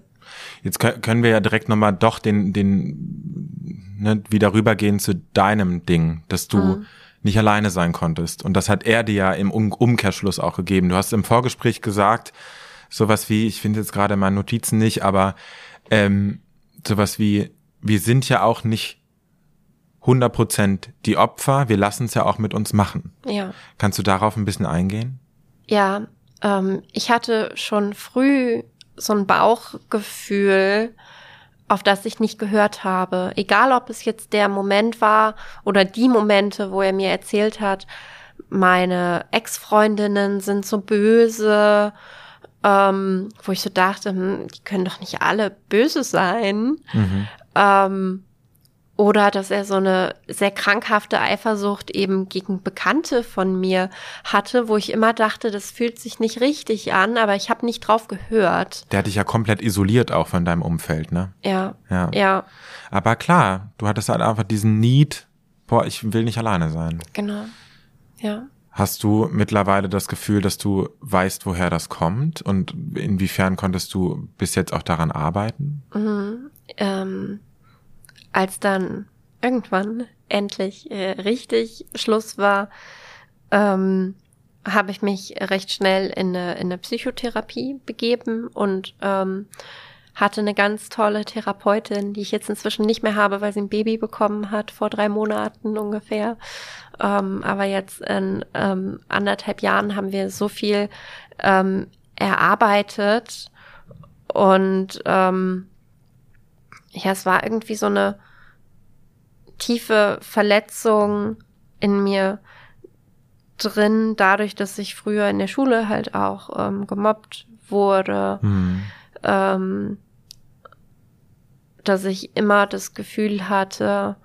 Jetzt können wir ja direkt nochmal doch den, den, ne, wieder rübergehen zu deinem Ding, dass du mhm. nicht alleine sein konntest. Und das hat er dir ja im um Umkehrschluss auch gegeben. Du hast im Vorgespräch gesagt, sowas wie, ich finde jetzt gerade meine Notizen nicht, aber ähm, sowas wie, wir sind ja auch nicht 100 Prozent die Opfer, wir lassen es ja auch mit uns machen. Ja. Kannst du darauf ein bisschen eingehen? Ja, ähm, ich hatte schon früh so ein Bauchgefühl, auf das ich nicht gehört habe. Egal, ob es jetzt der Moment war oder die Momente, wo er mir erzählt hat, meine Ex-Freundinnen sind so böse, ähm, wo ich so dachte, hm, die können doch nicht alle böse sein. Mhm. Ähm, oder dass er so eine sehr krankhafte Eifersucht eben gegen Bekannte von mir hatte, wo ich immer dachte, das fühlt sich nicht richtig an, aber ich habe nicht drauf gehört. Der hat dich ja komplett isoliert auch von deinem Umfeld, ne? Ja. Ja. ja. Aber klar, du hattest halt einfach diesen Need, boah, ich will nicht alleine sein. Genau. Ja. Hast du mittlerweile das Gefühl, dass du weißt, woher das kommt? Und inwiefern konntest du bis jetzt auch daran arbeiten? Mhm. Ähm als dann irgendwann endlich äh, richtig Schluss war, ähm, habe ich mich recht schnell in eine, in eine Psychotherapie begeben und ähm, hatte eine ganz tolle Therapeutin, die ich jetzt inzwischen nicht mehr habe, weil sie ein Baby bekommen hat, vor drei Monaten ungefähr. Ähm, aber jetzt in ähm, anderthalb Jahren haben wir so viel ähm, erarbeitet und ähm, ja, es war irgendwie so eine tiefe Verletzung in mir drin, dadurch, dass ich früher in der Schule halt auch ähm, gemobbt wurde, mhm. ähm, dass ich immer das Gefühl hatte,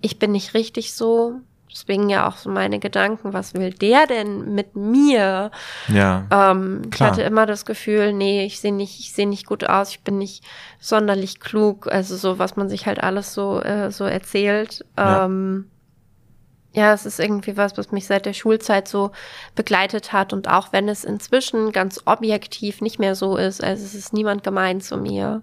ich bin nicht richtig so. Deswegen ja auch so meine Gedanken, was will der denn mit mir? Ja. Ähm, ich hatte immer das Gefühl, nee, ich sehe nicht, ich sehe nicht gut aus, ich bin nicht sonderlich klug, also so, was man sich halt alles so, äh, so erzählt. Ja. Ähm, ja, es ist irgendwie was, was mich seit der Schulzeit so begleitet hat. Und auch wenn es inzwischen ganz objektiv nicht mehr so ist, also es ist niemand gemein zu mir.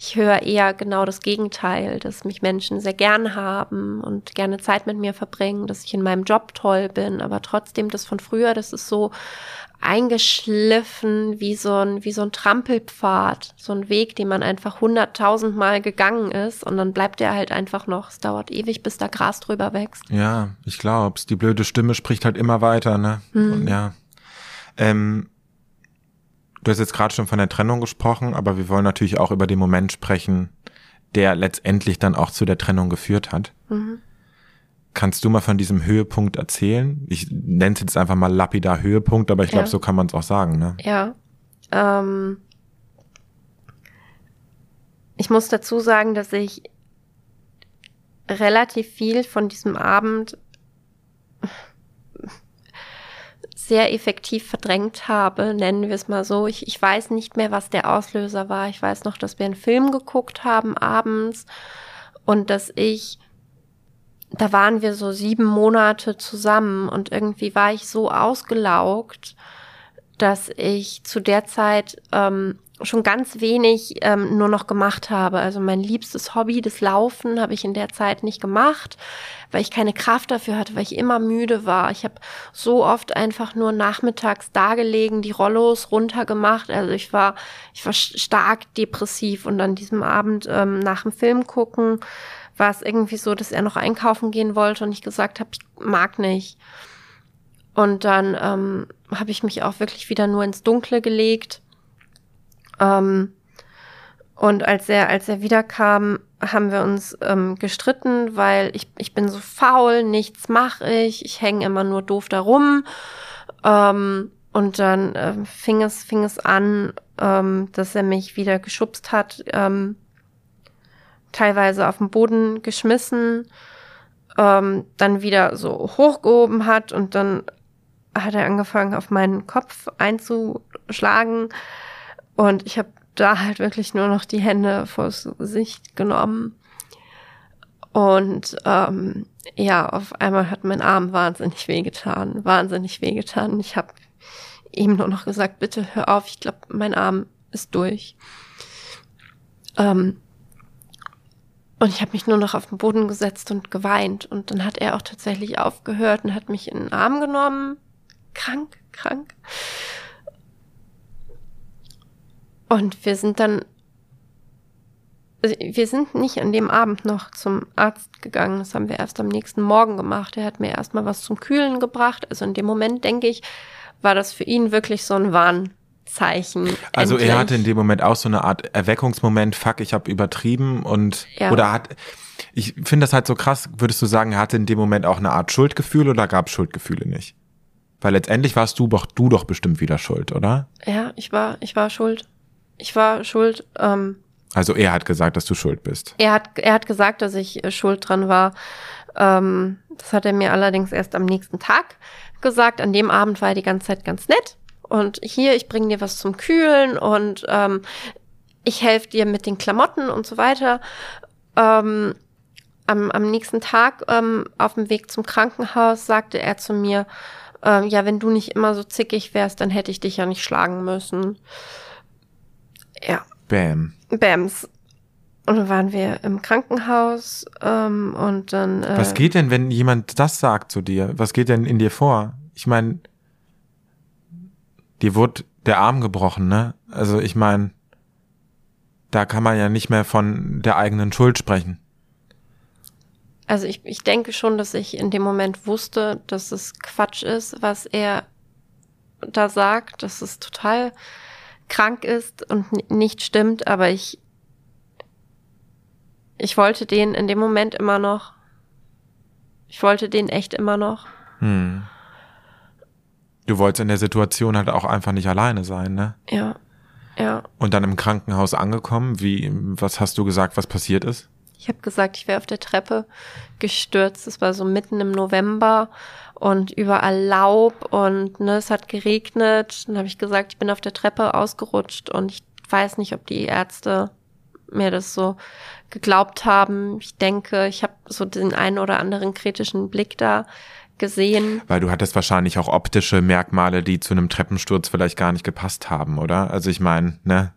Ich höre eher genau das Gegenteil, dass mich Menschen sehr gern haben und gerne Zeit mit mir verbringen, dass ich in meinem Job toll bin, aber trotzdem das von früher, das ist so eingeschliffen wie so ein, wie so ein Trampelpfad, so ein Weg, den man einfach hunderttausendmal gegangen ist und dann bleibt er halt einfach noch. Es dauert ewig, bis da Gras drüber wächst. Ja, ich glaub's. Die blöde Stimme spricht halt immer weiter, ne? Hm. Und ja. Ähm, du hast jetzt gerade schon von der Trennung gesprochen, aber wir wollen natürlich auch über den Moment sprechen, der letztendlich dann auch zu der Trennung geführt hat. Mhm. Kannst du mal von diesem Höhepunkt erzählen? Ich nenne es jetzt einfach mal lapidar Höhepunkt, aber ich glaube, ja. so kann man es auch sagen, ne? Ja. Ähm, ich muss dazu sagen, dass ich relativ viel von diesem Abend sehr effektiv verdrängt habe, nennen wir es mal so. Ich, ich weiß nicht mehr, was der Auslöser war. Ich weiß noch, dass wir einen Film geguckt haben abends und dass ich da waren wir so sieben Monate zusammen und irgendwie war ich so ausgelaugt, dass ich zu der Zeit ähm, schon ganz wenig ähm, nur noch gemacht habe. Also mein liebstes Hobby, das Laufen, habe ich in der Zeit nicht gemacht, weil ich keine Kraft dafür hatte, weil ich immer müde war. Ich habe so oft einfach nur nachmittags dagelegen, die Rollos runtergemacht. Also ich war, ich war stark depressiv und an diesem Abend ähm, nach dem Film gucken war es irgendwie so, dass er noch einkaufen gehen wollte und ich gesagt habe, ich mag nicht. Und dann ähm, habe ich mich auch wirklich wieder nur ins Dunkle gelegt. Ähm, und als er, als er wiederkam, haben wir uns ähm, gestritten, weil ich, ich bin so faul, nichts mache ich, ich hänge immer nur doof da rum. Ähm, und dann äh, fing es, fing es an, ähm, dass er mich wieder geschubst hat. Ähm, teilweise auf den Boden geschmissen, ähm, dann wieder so hochgehoben hat und dann hat er angefangen, auf meinen Kopf einzuschlagen. Und ich habe da halt wirklich nur noch die Hände vors Gesicht genommen. Und ähm, ja, auf einmal hat mein Arm wahnsinnig wehgetan, wahnsinnig wehgetan. Ich habe ihm nur noch gesagt, bitte hör auf, ich glaube, mein Arm ist durch. Ähm, und ich habe mich nur noch auf den Boden gesetzt und geweint. Und dann hat er auch tatsächlich aufgehört und hat mich in den Arm genommen. Krank, krank. Und wir sind dann, also wir sind nicht an dem Abend noch zum Arzt gegangen. Das haben wir erst am nächsten Morgen gemacht. Er hat mir erstmal was zum Kühlen gebracht. Also in dem Moment, denke ich, war das für ihn wirklich so ein Wahn, Zeichen. Also endlich. er hatte in dem Moment auch so eine Art Erweckungsmoment, fuck, ich habe übertrieben und ja. oder hat ich finde das halt so krass, würdest du sagen, er hatte in dem Moment auch eine Art Schuldgefühl oder gab Schuldgefühle nicht? Weil letztendlich warst du doch du doch bestimmt wieder schuld, oder? Ja, ich war ich war schuld. Ich war schuld. Ähm, also er hat gesagt, dass du schuld bist. Er hat er hat gesagt, dass ich äh, schuld dran war. Ähm, das hat er mir allerdings erst am nächsten Tag gesagt. An dem Abend war er die ganze Zeit ganz nett und hier, ich bringe dir was zum Kühlen und ähm, ich helfe dir mit den Klamotten und so weiter. Ähm, am, am nächsten Tag ähm, auf dem Weg zum Krankenhaus sagte er zu mir, ähm, ja, wenn du nicht immer so zickig wärst, dann hätte ich dich ja nicht schlagen müssen. Ja. Bam. Bams. Und dann waren wir im Krankenhaus ähm, und dann. Äh, Was geht denn, wenn jemand das sagt zu dir? Was geht denn in dir vor? Ich meine, dir wurde der Arm gebrochen, ne? Also ich meine, da kann man ja nicht mehr von der eigenen Schuld sprechen. Also ich, ich denke schon, dass ich in dem Moment wusste, dass es Quatsch ist, was er da sagt, dass es total krank ist und nicht stimmt, aber ich ich wollte den in dem Moment immer noch. Ich wollte den echt immer noch. Hm. Du wolltest in der Situation halt auch einfach nicht alleine sein, ne? Ja. Ja. Und dann im Krankenhaus angekommen, wie, was hast du gesagt, was passiert ist? Ich habe gesagt, ich wäre auf der Treppe gestürzt. Es war so mitten im November und überall Laub und ne, es hat geregnet. Dann habe ich gesagt, ich bin auf der Treppe ausgerutscht und ich weiß nicht, ob die Ärzte mir das so geglaubt haben. Ich denke, ich habe so den einen oder anderen kritischen Blick da gesehen. Weil du hattest wahrscheinlich auch optische Merkmale, die zu einem Treppensturz vielleicht gar nicht gepasst haben, oder? Also ich meine, ne?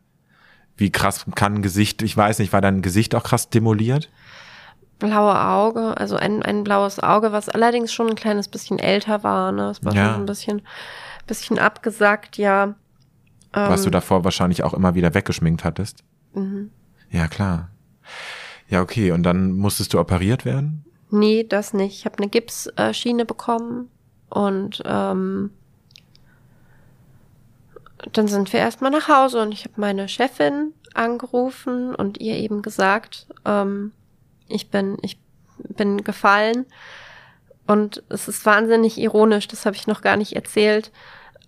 Wie krass kann ein Gesicht, ich weiß nicht, war dein Gesicht auch krass demoliert? Blaue Auge, also ein, ein blaues Auge, was allerdings schon ein kleines bisschen älter war, ne? Es war ja. schon ein bisschen, bisschen abgesackt, ja. Was ähm, du davor wahrscheinlich auch immer wieder weggeschminkt hattest. Mhm. Ja, klar. Ja, okay. Und dann musstest du operiert werden? Nee, das nicht. Ich habe eine Gipsschiene bekommen und ähm, dann sind wir erstmal nach Hause und ich habe meine Chefin angerufen und ihr eben gesagt, ähm, ich bin, ich bin gefallen. Und es ist wahnsinnig ironisch, das habe ich noch gar nicht erzählt.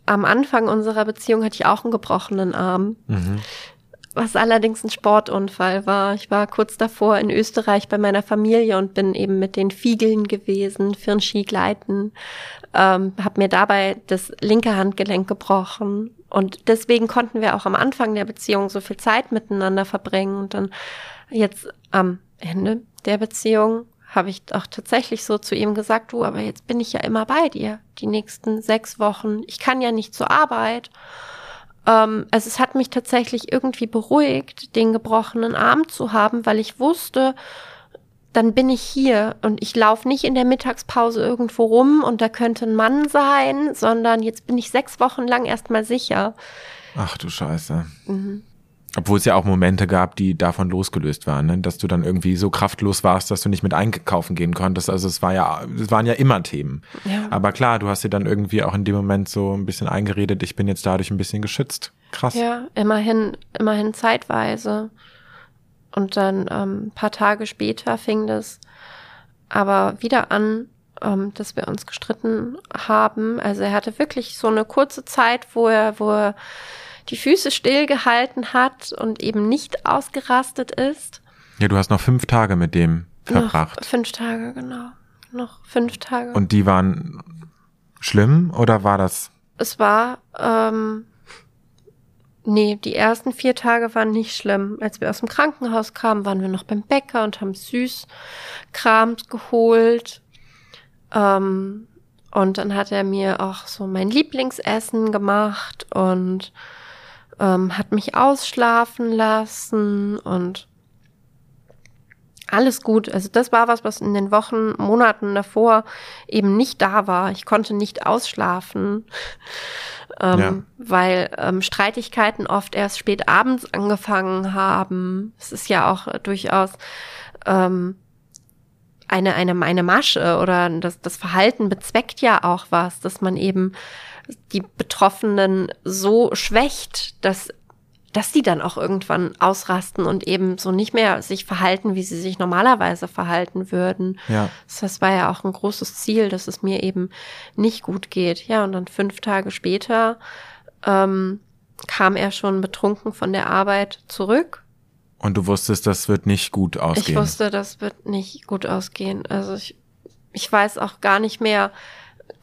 Am Anfang unserer Beziehung hatte ich auch einen gebrochenen Arm. Mhm was allerdings ein Sportunfall war. Ich war kurz davor in Österreich bei meiner Familie und bin eben mit den Fiegeln gewesen für ein Skigleiten. Ähm, habe mir dabei das linke Handgelenk gebrochen und deswegen konnten wir auch am Anfang der Beziehung so viel Zeit miteinander verbringen und dann jetzt am Ende der Beziehung habe ich auch tatsächlich so zu ihm gesagt, du, aber jetzt bin ich ja immer bei dir, die nächsten sechs Wochen. Ich kann ja nicht zur Arbeit. Ähm, also es hat mich tatsächlich irgendwie beruhigt, den gebrochenen Arm zu haben, weil ich wusste, dann bin ich hier und ich laufe nicht in der Mittagspause irgendwo rum und da könnte ein Mann sein, sondern jetzt bin ich sechs Wochen lang erstmal sicher. Ach du Scheiße. Mhm. Obwohl es ja auch Momente gab, die davon losgelöst waren, ne? dass du dann irgendwie so kraftlos warst, dass du nicht mit einkaufen gehen konntest. Also es war ja, es waren ja immer Themen. Ja. Aber klar, du hast dir dann irgendwie auch in dem Moment so ein bisschen eingeredet, ich bin jetzt dadurch ein bisschen geschützt. Krass. Ja, immerhin, immerhin zeitweise. Und dann ähm, paar Tage später fing das aber wieder an, ähm, dass wir uns gestritten haben. Also er hatte wirklich so eine kurze Zeit, wo er, wo er die Füße stillgehalten hat und eben nicht ausgerastet ist. Ja, du hast noch fünf Tage mit dem verbracht. Noch fünf Tage, genau. Noch fünf Tage. Und die waren schlimm oder war das? Es war, ähm, nee, die ersten vier Tage waren nicht schlimm. Als wir aus dem Krankenhaus kamen, waren wir noch beim Bäcker und haben Süßkrams geholt. Ähm, und dann hat er mir auch so mein Lieblingsessen gemacht und ähm, hat mich ausschlafen lassen und alles gut. Also das war was, was in den Wochen, Monaten davor eben nicht da war. Ich konnte nicht ausschlafen, ähm, ja. weil ähm, Streitigkeiten oft erst spät abends angefangen haben. Es ist ja auch durchaus ähm, eine, eine, eine Masche oder das, das Verhalten bezweckt ja auch was, dass man eben die Betroffenen so schwächt, dass dass die dann auch irgendwann ausrasten und eben so nicht mehr sich verhalten, wie sie sich normalerweise verhalten würden. Ja. Das war ja auch ein großes Ziel, dass es mir eben nicht gut geht. Ja, und dann fünf Tage später ähm, kam er schon betrunken von der Arbeit zurück. Und du wusstest, das wird nicht gut ausgehen. Ich wusste, das wird nicht gut ausgehen. Also ich, ich weiß auch gar nicht mehr,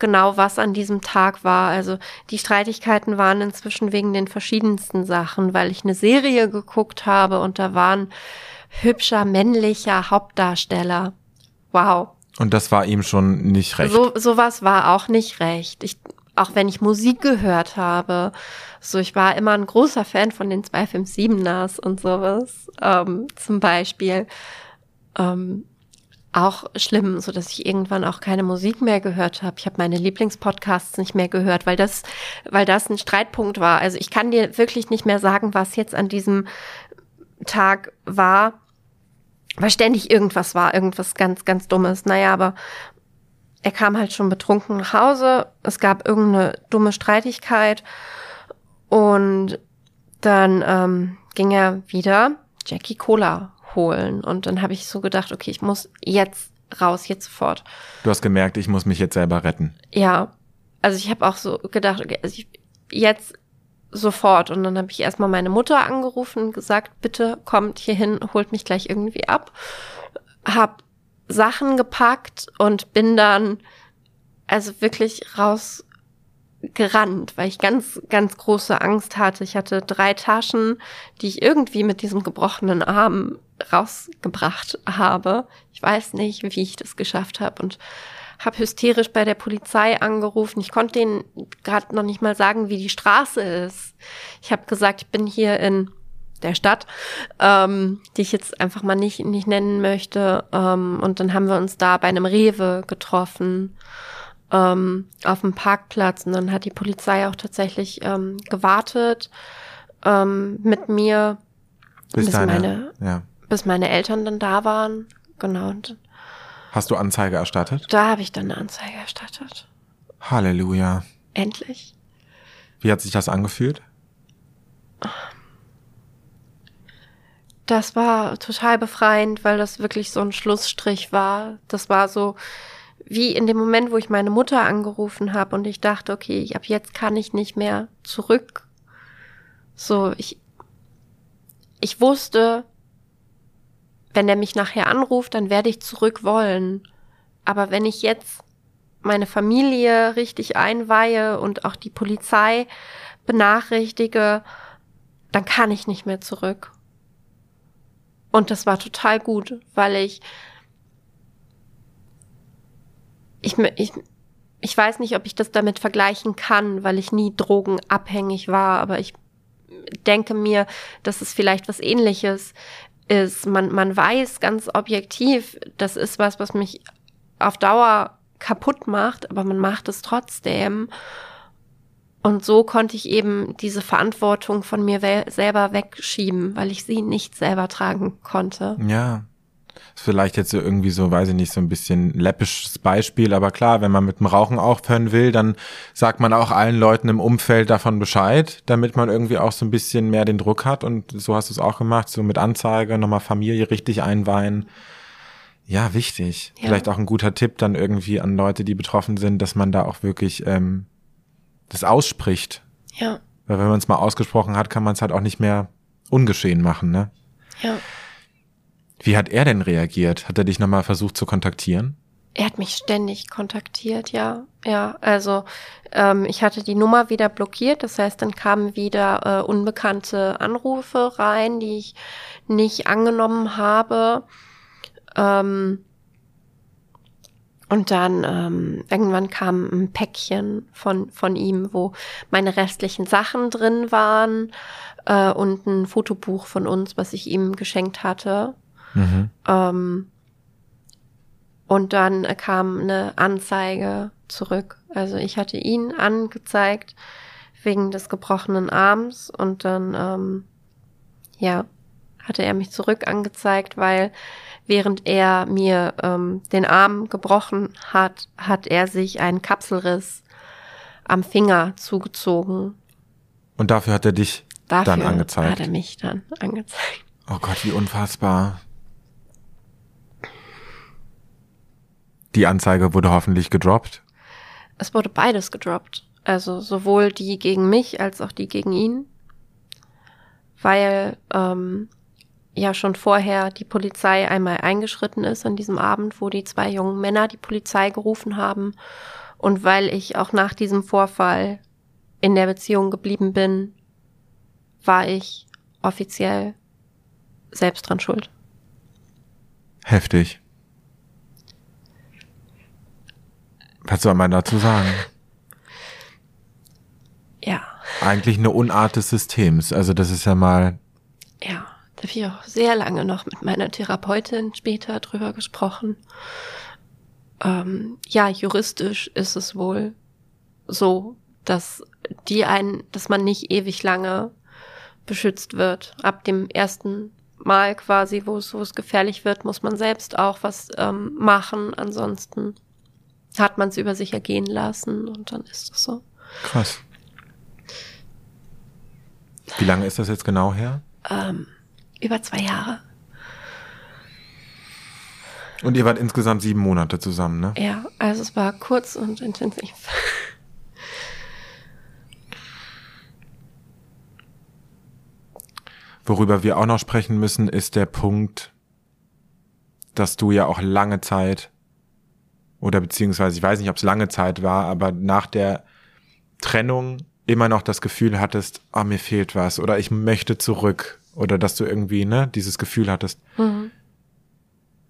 genau, was an diesem Tag war. Also die Streitigkeiten waren inzwischen wegen den verschiedensten Sachen, weil ich eine Serie geguckt habe und da waren hübscher männlicher Hauptdarsteller. Wow. Und das war ihm schon nicht recht. So sowas war auch nicht recht. Ich, auch wenn ich Musik gehört habe, so ich war immer ein großer Fan von den 257ers und sowas ähm, zum Beispiel. Ähm, auch schlimm, so dass ich irgendwann auch keine Musik mehr gehört habe. Ich habe meine Lieblingspodcasts nicht mehr gehört, weil das, weil das ein Streitpunkt war. Also ich kann dir wirklich nicht mehr sagen, was jetzt an diesem Tag war, weil ständig irgendwas war, irgendwas ganz, ganz Dummes. Naja, aber er kam halt schon betrunken nach Hause. Es gab irgendeine dumme Streitigkeit und dann ähm, ging er wieder Jackie Cola holen. Und dann habe ich so gedacht, okay, ich muss jetzt raus, jetzt sofort. Du hast gemerkt, ich muss mich jetzt selber retten. Ja, also ich habe auch so gedacht, okay, also ich, jetzt sofort. Und dann habe ich erstmal meine Mutter angerufen und gesagt, bitte kommt hier hin, holt mich gleich irgendwie ab. Hab Sachen gepackt und bin dann also wirklich rausgerannt, weil ich ganz, ganz große Angst hatte. Ich hatte drei Taschen, die ich irgendwie mit diesem gebrochenen Arm rausgebracht habe. Ich weiß nicht, wie ich das geschafft habe und habe hysterisch bei der Polizei angerufen. Ich konnte denen gerade noch nicht mal sagen, wie die Straße ist. Ich habe gesagt, ich bin hier in der Stadt, ähm, die ich jetzt einfach mal nicht, nicht nennen möchte. Ähm, und dann haben wir uns da bei einem Rewe getroffen ähm, auf dem Parkplatz. Und dann hat die Polizei auch tatsächlich ähm, gewartet ähm, mit mir, Bis, bis deine, meine, ja. bis meine Eltern dann da waren. Genau. Und Hast du Anzeige erstattet? da habe ich dann eine Anzeige erstattet. Halleluja. Endlich. Wie hat sich das angefühlt? Das war total befreiend, weil das wirklich so ein Schlussstrich war. Das war so wie in dem Moment, wo ich meine Mutter angerufen habe und ich dachte, okay, ab jetzt kann ich nicht mehr zurück. So, ich, ich wusste, wenn er mich nachher anruft, dann werde ich zurück wollen. Aber wenn ich jetzt meine Familie richtig einweihe und auch die Polizei benachrichtige, dann kann ich nicht mehr zurück. Und das war total gut, weil ich, ich, ich, ich weiß nicht, ob ich das damit vergleichen kann, weil ich nie drogenabhängig war, aber ich denke mir, dass es vielleicht was ähnliches ist. Man, man weiß ganz objektiv, das ist was, was mich auf Dauer kaputt macht, aber man macht es trotzdem. Und so konnte ich eben diese Verantwortung von mir selber wegschieben, weil ich sie nicht selber tragen konnte. Ja. Ist vielleicht jetzt so irgendwie so, weiß ich nicht, so ein bisschen läppisches Beispiel, aber klar, wenn man mit dem Rauchen aufhören will, dann sagt man auch allen Leuten im Umfeld davon Bescheid, damit man irgendwie auch so ein bisschen mehr den Druck hat und so hast du es auch gemacht, so mit Anzeige, nochmal Familie richtig einweihen. Ja, wichtig. Ja. Vielleicht auch ein guter Tipp dann irgendwie an Leute, die betroffen sind, dass man da auch wirklich ähm, das ausspricht. Ja, Weil wenn man es mal ausgesprochen hat, kann man es halt auch nicht mehr ungeschehen machen, ne? ja. Wie hat er denn reagiert? Hat er dich nochmal versucht zu kontaktieren? Er hat mich ständig kontaktiert, ja. Ja, also ähm, ich hatte die Nummer wieder blockiert, das heißt, dann kamen wieder äh, unbekannte Anrufe rein, die ich nicht angenommen habe. Ähm, und dann ähm, irgendwann kam ein Päckchen von, von ihm, wo meine restlichen Sachen drin waren äh, und ein Fotobuch von uns, was ich ihm geschenkt hatte. Mhm. Ähm, und dann kam eine Anzeige zurück. Also ich hatte ihn angezeigt wegen des gebrochenen Arms und dann, ähm, ja, hatte er mich zurück angezeigt, weil während er mir ähm, den Arm gebrochen hat, hat er sich einen Kapselriss am Finger zugezogen. Und dafür hat er dich Dafür dann angezeigt. hat er mich dann angezeigt. Oh Gott, wie unfassbar. Die Anzeige wurde hoffentlich gedroppt. Es wurde beides gedroppt. Also sowohl die gegen mich als auch die gegen ihn. Weil ähm, ja schon vorher die Polizei einmal eingeschritten ist an diesem Abend, wo die zwei jungen Männer die Polizei gerufen haben. Und weil ich auch nach diesem Vorfall in der Beziehung geblieben bin, war ich offiziell selbst dran schuld. Heftig. Was soll man dazu sagen? Ja, Eigentlich eine Unart des Systems. Also das ist ja mal, ja. Da habe ich auch sehr lange noch mit meiner Therapeutin später drüber gesprochen. Ähm, ja, juristisch ist es wohl so, dass die einen, dass man nicht ewig lange beschützt wird. Ab dem ersten Mal quasi, wo es, wo es gefährlich wird, muss man selbst auch was ähm, machen. Ansonsten hat man es über sich ergehen lassen und dann ist es so. krass. Wie lange ist das jetzt genau her? Ähm, über zwei Jahre. Und ihr wart insgesamt sieben Monate zusammen, ne? Ja, also es war kurz und intensiv. Worüber wir auch noch sprechen müssen, ist der Punkt, dass du ja auch lange Zeit oder beziehungsweise ich weiß nicht, ob es lange Zeit war, aber nach der Trennung immer noch das Gefühl hattest, ah, oh, mir fehlt was oder ich möchte zurück oder dass du irgendwie, ne, dieses Gefühl hattest. Mhm.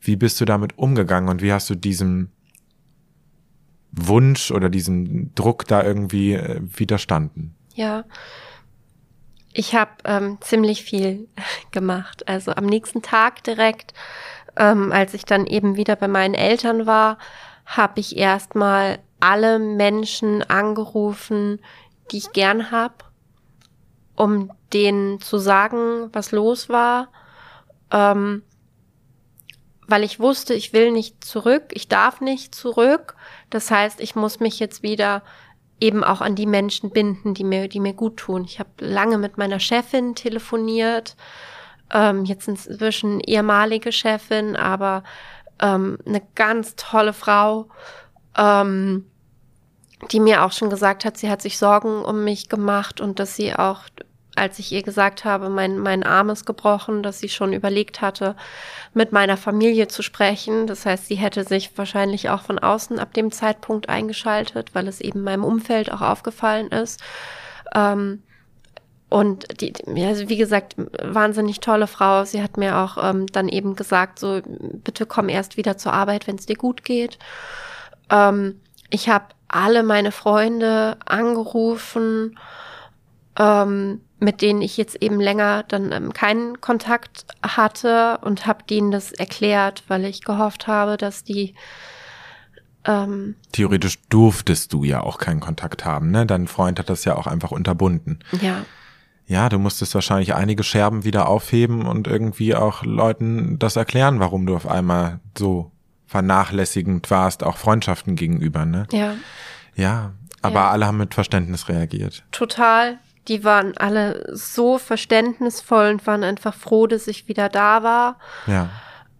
Wie bist du damit umgegangen und wie hast du diesem Wunsch oder diesem Druck da irgendwie äh, widerstanden? Ja, ich habe ähm, ziemlich viel gemacht. Also am nächsten Tag direkt, ähm, als ich dann eben wieder bei meinen Eltern war, habe ich erstmal alle Menschen angerufen, die ich gern hab, um denen zu sagen, was los war, ähm, weil ich wusste, ich will nicht zurück, ich darf nicht zurück. Das heißt, ich muss mich jetzt wieder eben auch an die Menschen binden, die mir, die mir gut tun. Ich habe lange mit meiner Chefin telefoniert, ähm, jetzt inzwischen ehemalige Chefin, aber ähm, eine ganz tolle Frau, ähm, die mir auch schon gesagt hat, sie hat sich Sorgen um mich gemacht und dass sie auch als ich ihr gesagt habe, mein, mein Arm ist gebrochen, dass sie schon überlegt hatte, mit meiner Familie zu sprechen. Das heißt, sie hätte sich wahrscheinlich auch von außen ab dem Zeitpunkt eingeschaltet, weil es eben meinem Umfeld auch aufgefallen ist. Ähm, und die, also wie gesagt, wahnsinnig tolle Frau. Sie hat mir auch ähm, dann eben gesagt, so bitte komm erst wieder zur Arbeit, wenn es dir gut geht. Ähm, ich habe alle meine Freunde angerufen. Ähm, mit denen ich jetzt eben länger dann ähm, keinen Kontakt hatte und habe denen das erklärt, weil ich gehofft habe, dass die ähm, Theoretisch durftest du ja auch keinen Kontakt haben, ne? Dein Freund hat das ja auch einfach unterbunden. Ja. Ja, du musstest wahrscheinlich einige Scherben wieder aufheben und irgendwie auch Leuten das erklären, warum du auf einmal so vernachlässigend warst, auch Freundschaften gegenüber, ne? Ja. Ja, aber ja. alle haben mit Verständnis reagiert. Total die waren alle so verständnisvoll und waren einfach froh, dass ich wieder da war. Ja.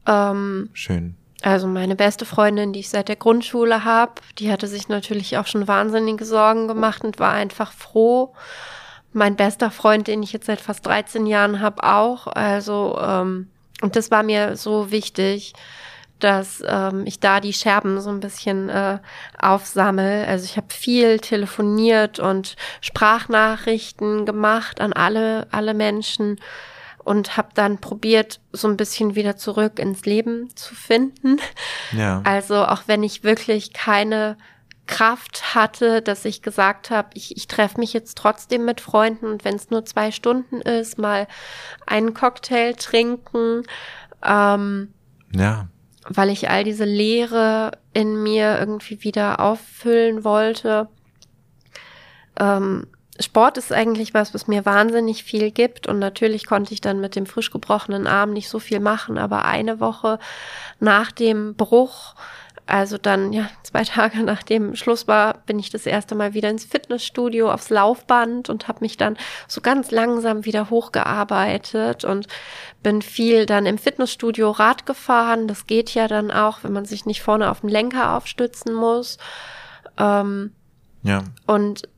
Ähm, Schön. Also meine beste Freundin, die ich seit der Grundschule habe, die hatte sich natürlich auch schon wahnsinnige Sorgen gemacht und war einfach froh. Mein bester Freund, den ich jetzt seit fast 13 Jahren habe, auch. Also, ähm, und das war mir so wichtig, dass ähm, ich da die Scherben so ein bisschen äh, aufsammel. Also ich habe viel telefoniert und Sprachnachrichten gemacht an alle alle Menschen und habe dann probiert, so ein bisschen wieder zurück ins Leben zu finden. Ja. Also auch wenn ich wirklich keine Kraft hatte, dass ich gesagt habe, ich, ich treffe mich jetzt trotzdem mit Freunden und wenn es nur zwei Stunden ist, mal einen Cocktail trinken. Ähm, ja weil ich all diese Leere in mir irgendwie wieder auffüllen wollte. Ähm, Sport ist eigentlich was, was mir wahnsinnig viel gibt und natürlich konnte ich dann mit dem frisch gebrochenen Arm nicht so viel machen, aber eine Woche nach dem Bruch also dann, ja, zwei Tage nachdem Schluss war, bin ich das erste Mal wieder ins Fitnessstudio, aufs Laufband und habe mich dann so ganz langsam wieder hochgearbeitet und bin viel dann im Fitnessstudio Rad gefahren. Das geht ja dann auch, wenn man sich nicht vorne auf den Lenker aufstützen muss. Ähm, ja. Und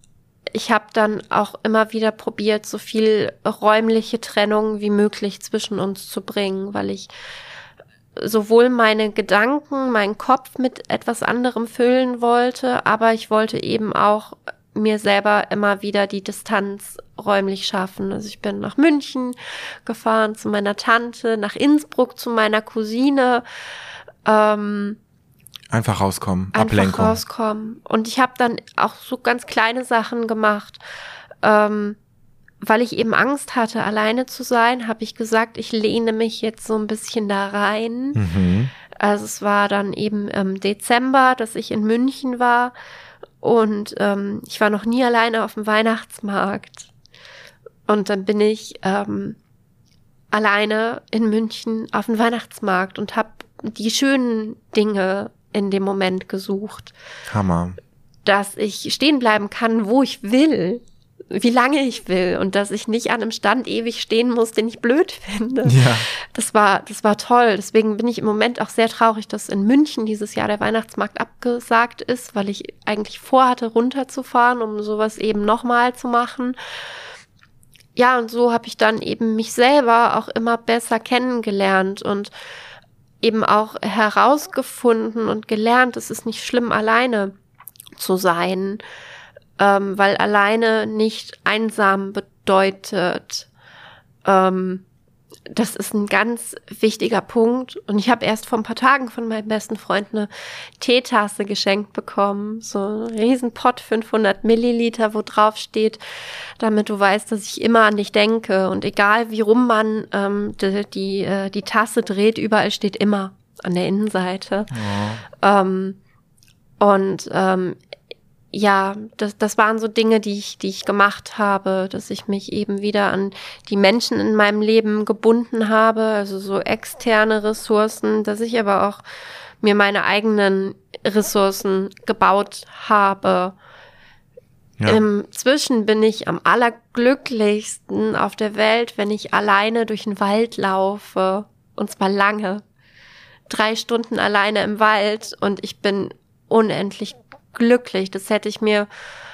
ich habe dann auch immer wieder probiert, so viel räumliche Trennung wie möglich zwischen uns zu bringen, weil ich sowohl meine Gedanken, meinen Kopf mit etwas anderem füllen wollte, aber ich wollte eben auch mir selber immer wieder die Distanz räumlich schaffen. Also ich bin nach München gefahren zu meiner Tante, nach Innsbruck zu meiner Cousine. Ähm, einfach rauskommen, einfach Ablenkung. rauskommen. Und ich habe dann auch so ganz kleine Sachen gemacht. Ähm, weil ich eben Angst hatte, alleine zu sein, habe ich gesagt, ich lehne mich jetzt so ein bisschen da rein. Mhm. Also es war dann eben im Dezember, dass ich in München war und ähm, ich war noch nie alleine auf dem Weihnachtsmarkt. Und dann bin ich ähm, alleine in München auf dem Weihnachtsmarkt und habe die schönen Dinge in dem Moment gesucht. Hammer. Dass ich stehen bleiben kann, wo ich will wie lange ich will und dass ich nicht an einem Stand ewig stehen muss, den ich blöd finde. Ja. Das war, das war toll. Deswegen bin ich im Moment auch sehr traurig, dass in München dieses Jahr der Weihnachtsmarkt abgesagt ist, weil ich eigentlich vorhatte, runterzufahren, um sowas eben nochmal zu machen. Ja, und so habe ich dann eben mich selber auch immer besser kennengelernt und eben auch herausgefunden und gelernt, es ist nicht schlimm, alleine zu sein ähm, weil alleine nicht einsam bedeutet. Ähm, das ist ein ganz wichtiger Punkt. Und ich habe erst vor ein paar Tagen von meinem besten Freund eine Teetasse geschenkt bekommen. So ein Riesenpott, 500 Milliliter, wo drauf steht, damit du weißt, dass ich immer an dich denke. Und egal wie rum man ähm, die, die, äh, die Tasse dreht, überall steht immer an der Innenseite. Oh. Ähm, und ähm, ja, das, das waren so Dinge, die ich, die ich gemacht habe, dass ich mich eben wieder an die Menschen in meinem Leben gebunden habe, also so externe Ressourcen, dass ich aber auch mir meine eigenen Ressourcen gebaut habe. Ja. Inzwischen bin ich am allerglücklichsten auf der Welt, wenn ich alleine durch den Wald laufe. Und zwar lange. Drei Stunden alleine im Wald und ich bin unendlich glücklich. Das hätte ich mir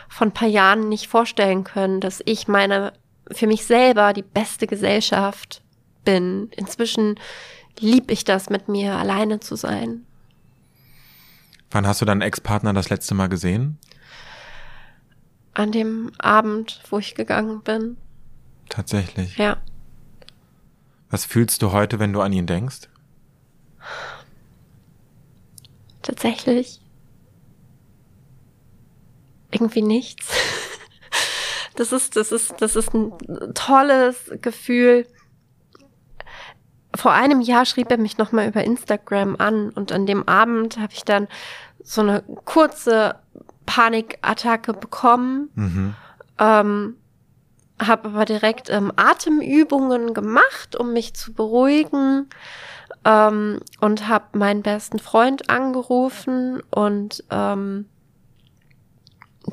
von ein paar Jahren nicht vorstellen können, dass ich meine, für mich selber die beste Gesellschaft bin. Inzwischen lieb ich das, mit mir alleine zu sein. Wann hast du deinen Ex-Partner das letzte Mal gesehen? An dem Abend, wo ich gegangen bin. Tatsächlich. Ja. Was fühlst du heute, wenn du an ihn denkst? Tatsächlich irgendwie nichts. Das ist, das ist, das ist ein tolles Gefühl. Vor einem Jahr schrieb er mich nochmal über Instagram an und an dem Abend habe ich dann so eine kurze Panikattacke bekommen. Mhm. Ähm, habe aber direkt ähm, Atemübungen gemacht, um mich zu beruhigen ähm, und habe meinen besten Freund angerufen und ähm,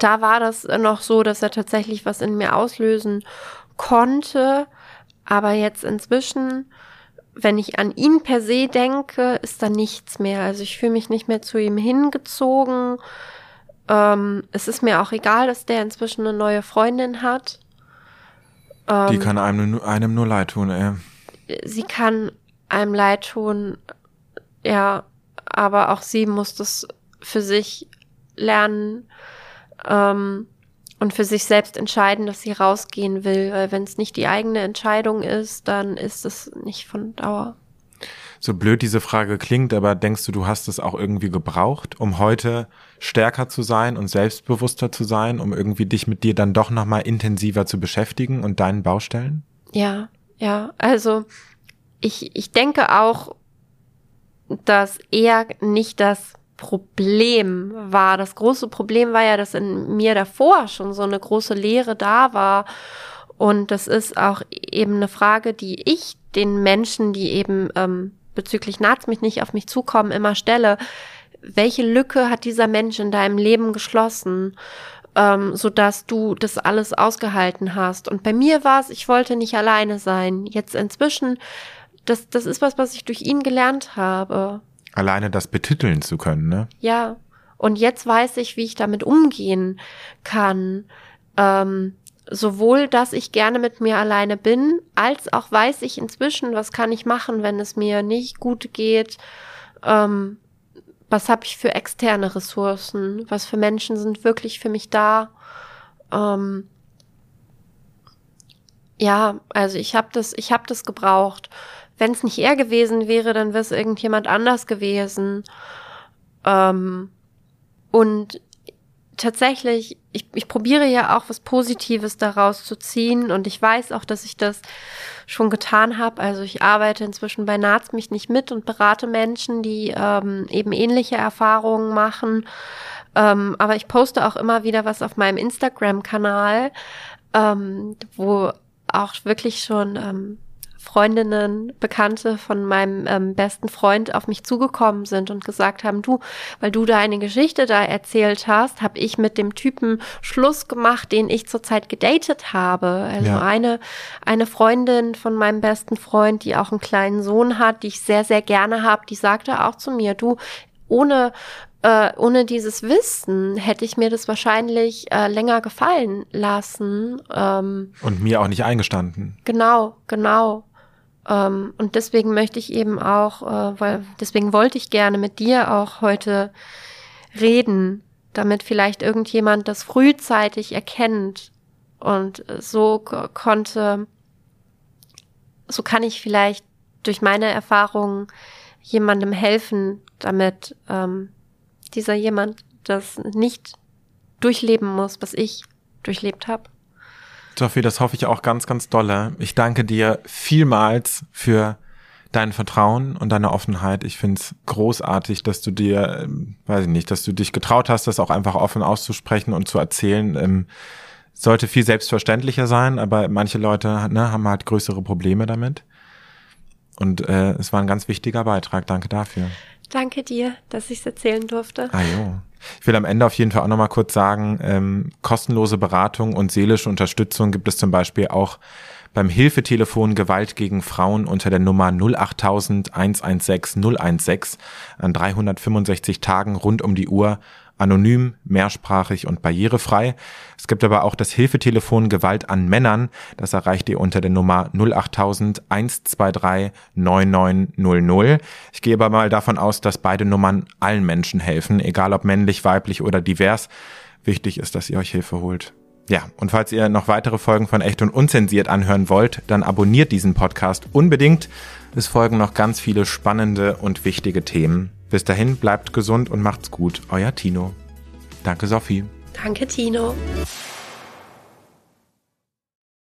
da war das noch so, dass er tatsächlich was in mir auslösen konnte. Aber jetzt inzwischen, wenn ich an ihn per se denke, ist da nichts mehr. Also ich fühle mich nicht mehr zu ihm hingezogen. Ähm, es ist mir auch egal, dass der inzwischen eine neue Freundin hat. Ähm, Die kann einem, einem nur leid tun, ey. Sie kann einem leid tun, ja, aber auch sie muss das für sich lernen ähm, und für sich selbst entscheiden, dass sie rausgehen will. Weil wenn es nicht die eigene Entscheidung ist, dann ist es nicht von Dauer. So blöd diese Frage klingt, aber denkst du, du hast es auch irgendwie gebraucht, um heute stärker zu sein und selbstbewusster zu sein, um irgendwie dich mit dir dann doch nochmal intensiver zu beschäftigen und deinen Baustellen? Ja, ja. Also ich, ich denke auch, dass er nicht das Problem war. Das große Problem war ja, dass in mir davor schon so eine große Leere da war. Und das ist auch eben eine Frage, die ich den Menschen, die eben ähm, bezüglich Naz mich nicht auf mich zukommen, immer stelle. Welche Lücke hat dieser Mensch in deinem Leben geschlossen, ähm, so dass du das alles ausgehalten hast? Und bei mir war es, ich wollte nicht alleine sein. Jetzt inzwischen, das, das ist was, was ich durch ihn gelernt habe. Alleine das betiteln zu können, ne? Ja. Und jetzt weiß ich, wie ich damit umgehen kann. Ähm, sowohl, dass ich gerne mit mir alleine bin, als auch weiß ich inzwischen, was kann ich machen, wenn es mir nicht gut geht. Ähm, was habe ich für externe Ressourcen? Was für Menschen sind wirklich für mich da? Ähm, ja, also ich habe das, ich habe das gebraucht wenn es nicht er gewesen wäre, dann wäre es irgendjemand anders gewesen. Ähm, und tatsächlich, ich, ich probiere ja auch was Positives daraus zu ziehen und ich weiß auch, dass ich das schon getan habe. Also ich arbeite inzwischen bei Naz mich nicht mit und berate Menschen, die ähm, eben ähnliche Erfahrungen machen. Ähm, aber ich poste auch immer wieder was auf meinem Instagram-Kanal, ähm, wo auch wirklich schon ähm, Freundinnen, Bekannte von meinem ähm, besten Freund auf mich zugekommen sind und gesagt haben, du, weil du deine Geschichte da erzählt hast, habe ich mit dem Typen Schluss gemacht, den ich zurzeit gedatet habe. Also ja. eine, eine Freundin von meinem besten Freund, die auch einen kleinen Sohn hat, die ich sehr, sehr gerne habe, die sagte auch zu mir, du, ohne äh, ohne dieses Wissen hätte ich mir das wahrscheinlich äh, länger gefallen lassen. Ähm, und mir auch nicht eingestanden. Genau, genau. Ähm, und deswegen möchte ich eben auch, äh, weil deswegen wollte ich gerne mit dir auch heute reden, damit vielleicht irgendjemand das frühzeitig erkennt und so konnte, so kann ich vielleicht durch meine Erfahrungen jemandem helfen, damit ähm, dieser jemand das nicht durchleben muss, was ich durchlebt habe. Sophie, das hoffe ich auch ganz, ganz dolle. Ich danke dir vielmals für dein Vertrauen und deine Offenheit. Ich finde es großartig, dass du dir, ähm, weiß ich nicht, dass du dich getraut hast, das auch einfach offen auszusprechen und zu erzählen. Ähm, sollte viel selbstverständlicher sein, aber manche Leute ne, haben halt größere Probleme damit. Und äh, es war ein ganz wichtiger Beitrag. Danke dafür. Danke dir, dass ich es erzählen durfte. Ah jo. Ich will am Ende auf jeden Fall auch nochmal kurz sagen, ähm, kostenlose Beratung und seelische Unterstützung gibt es zum Beispiel auch beim Hilfetelefon Gewalt gegen Frauen unter der Nummer 08000 116 016 an 365 Tagen rund um die Uhr anonym, mehrsprachig und barrierefrei. Es gibt aber auch das Hilfetelefon Gewalt an Männern. Das erreicht ihr unter der Nummer 08000 123 9900. Ich gehe aber mal davon aus, dass beide Nummern allen Menschen helfen, egal ob männlich, weiblich oder divers. Wichtig ist, dass ihr euch Hilfe holt. Ja, und falls ihr noch weitere Folgen von Echt und Unzensiert anhören wollt, dann abonniert diesen Podcast unbedingt. Es folgen noch ganz viele spannende und wichtige Themen. Bis dahin bleibt gesund und macht's gut. Euer Tino. Danke, Sophie. Danke, Tino.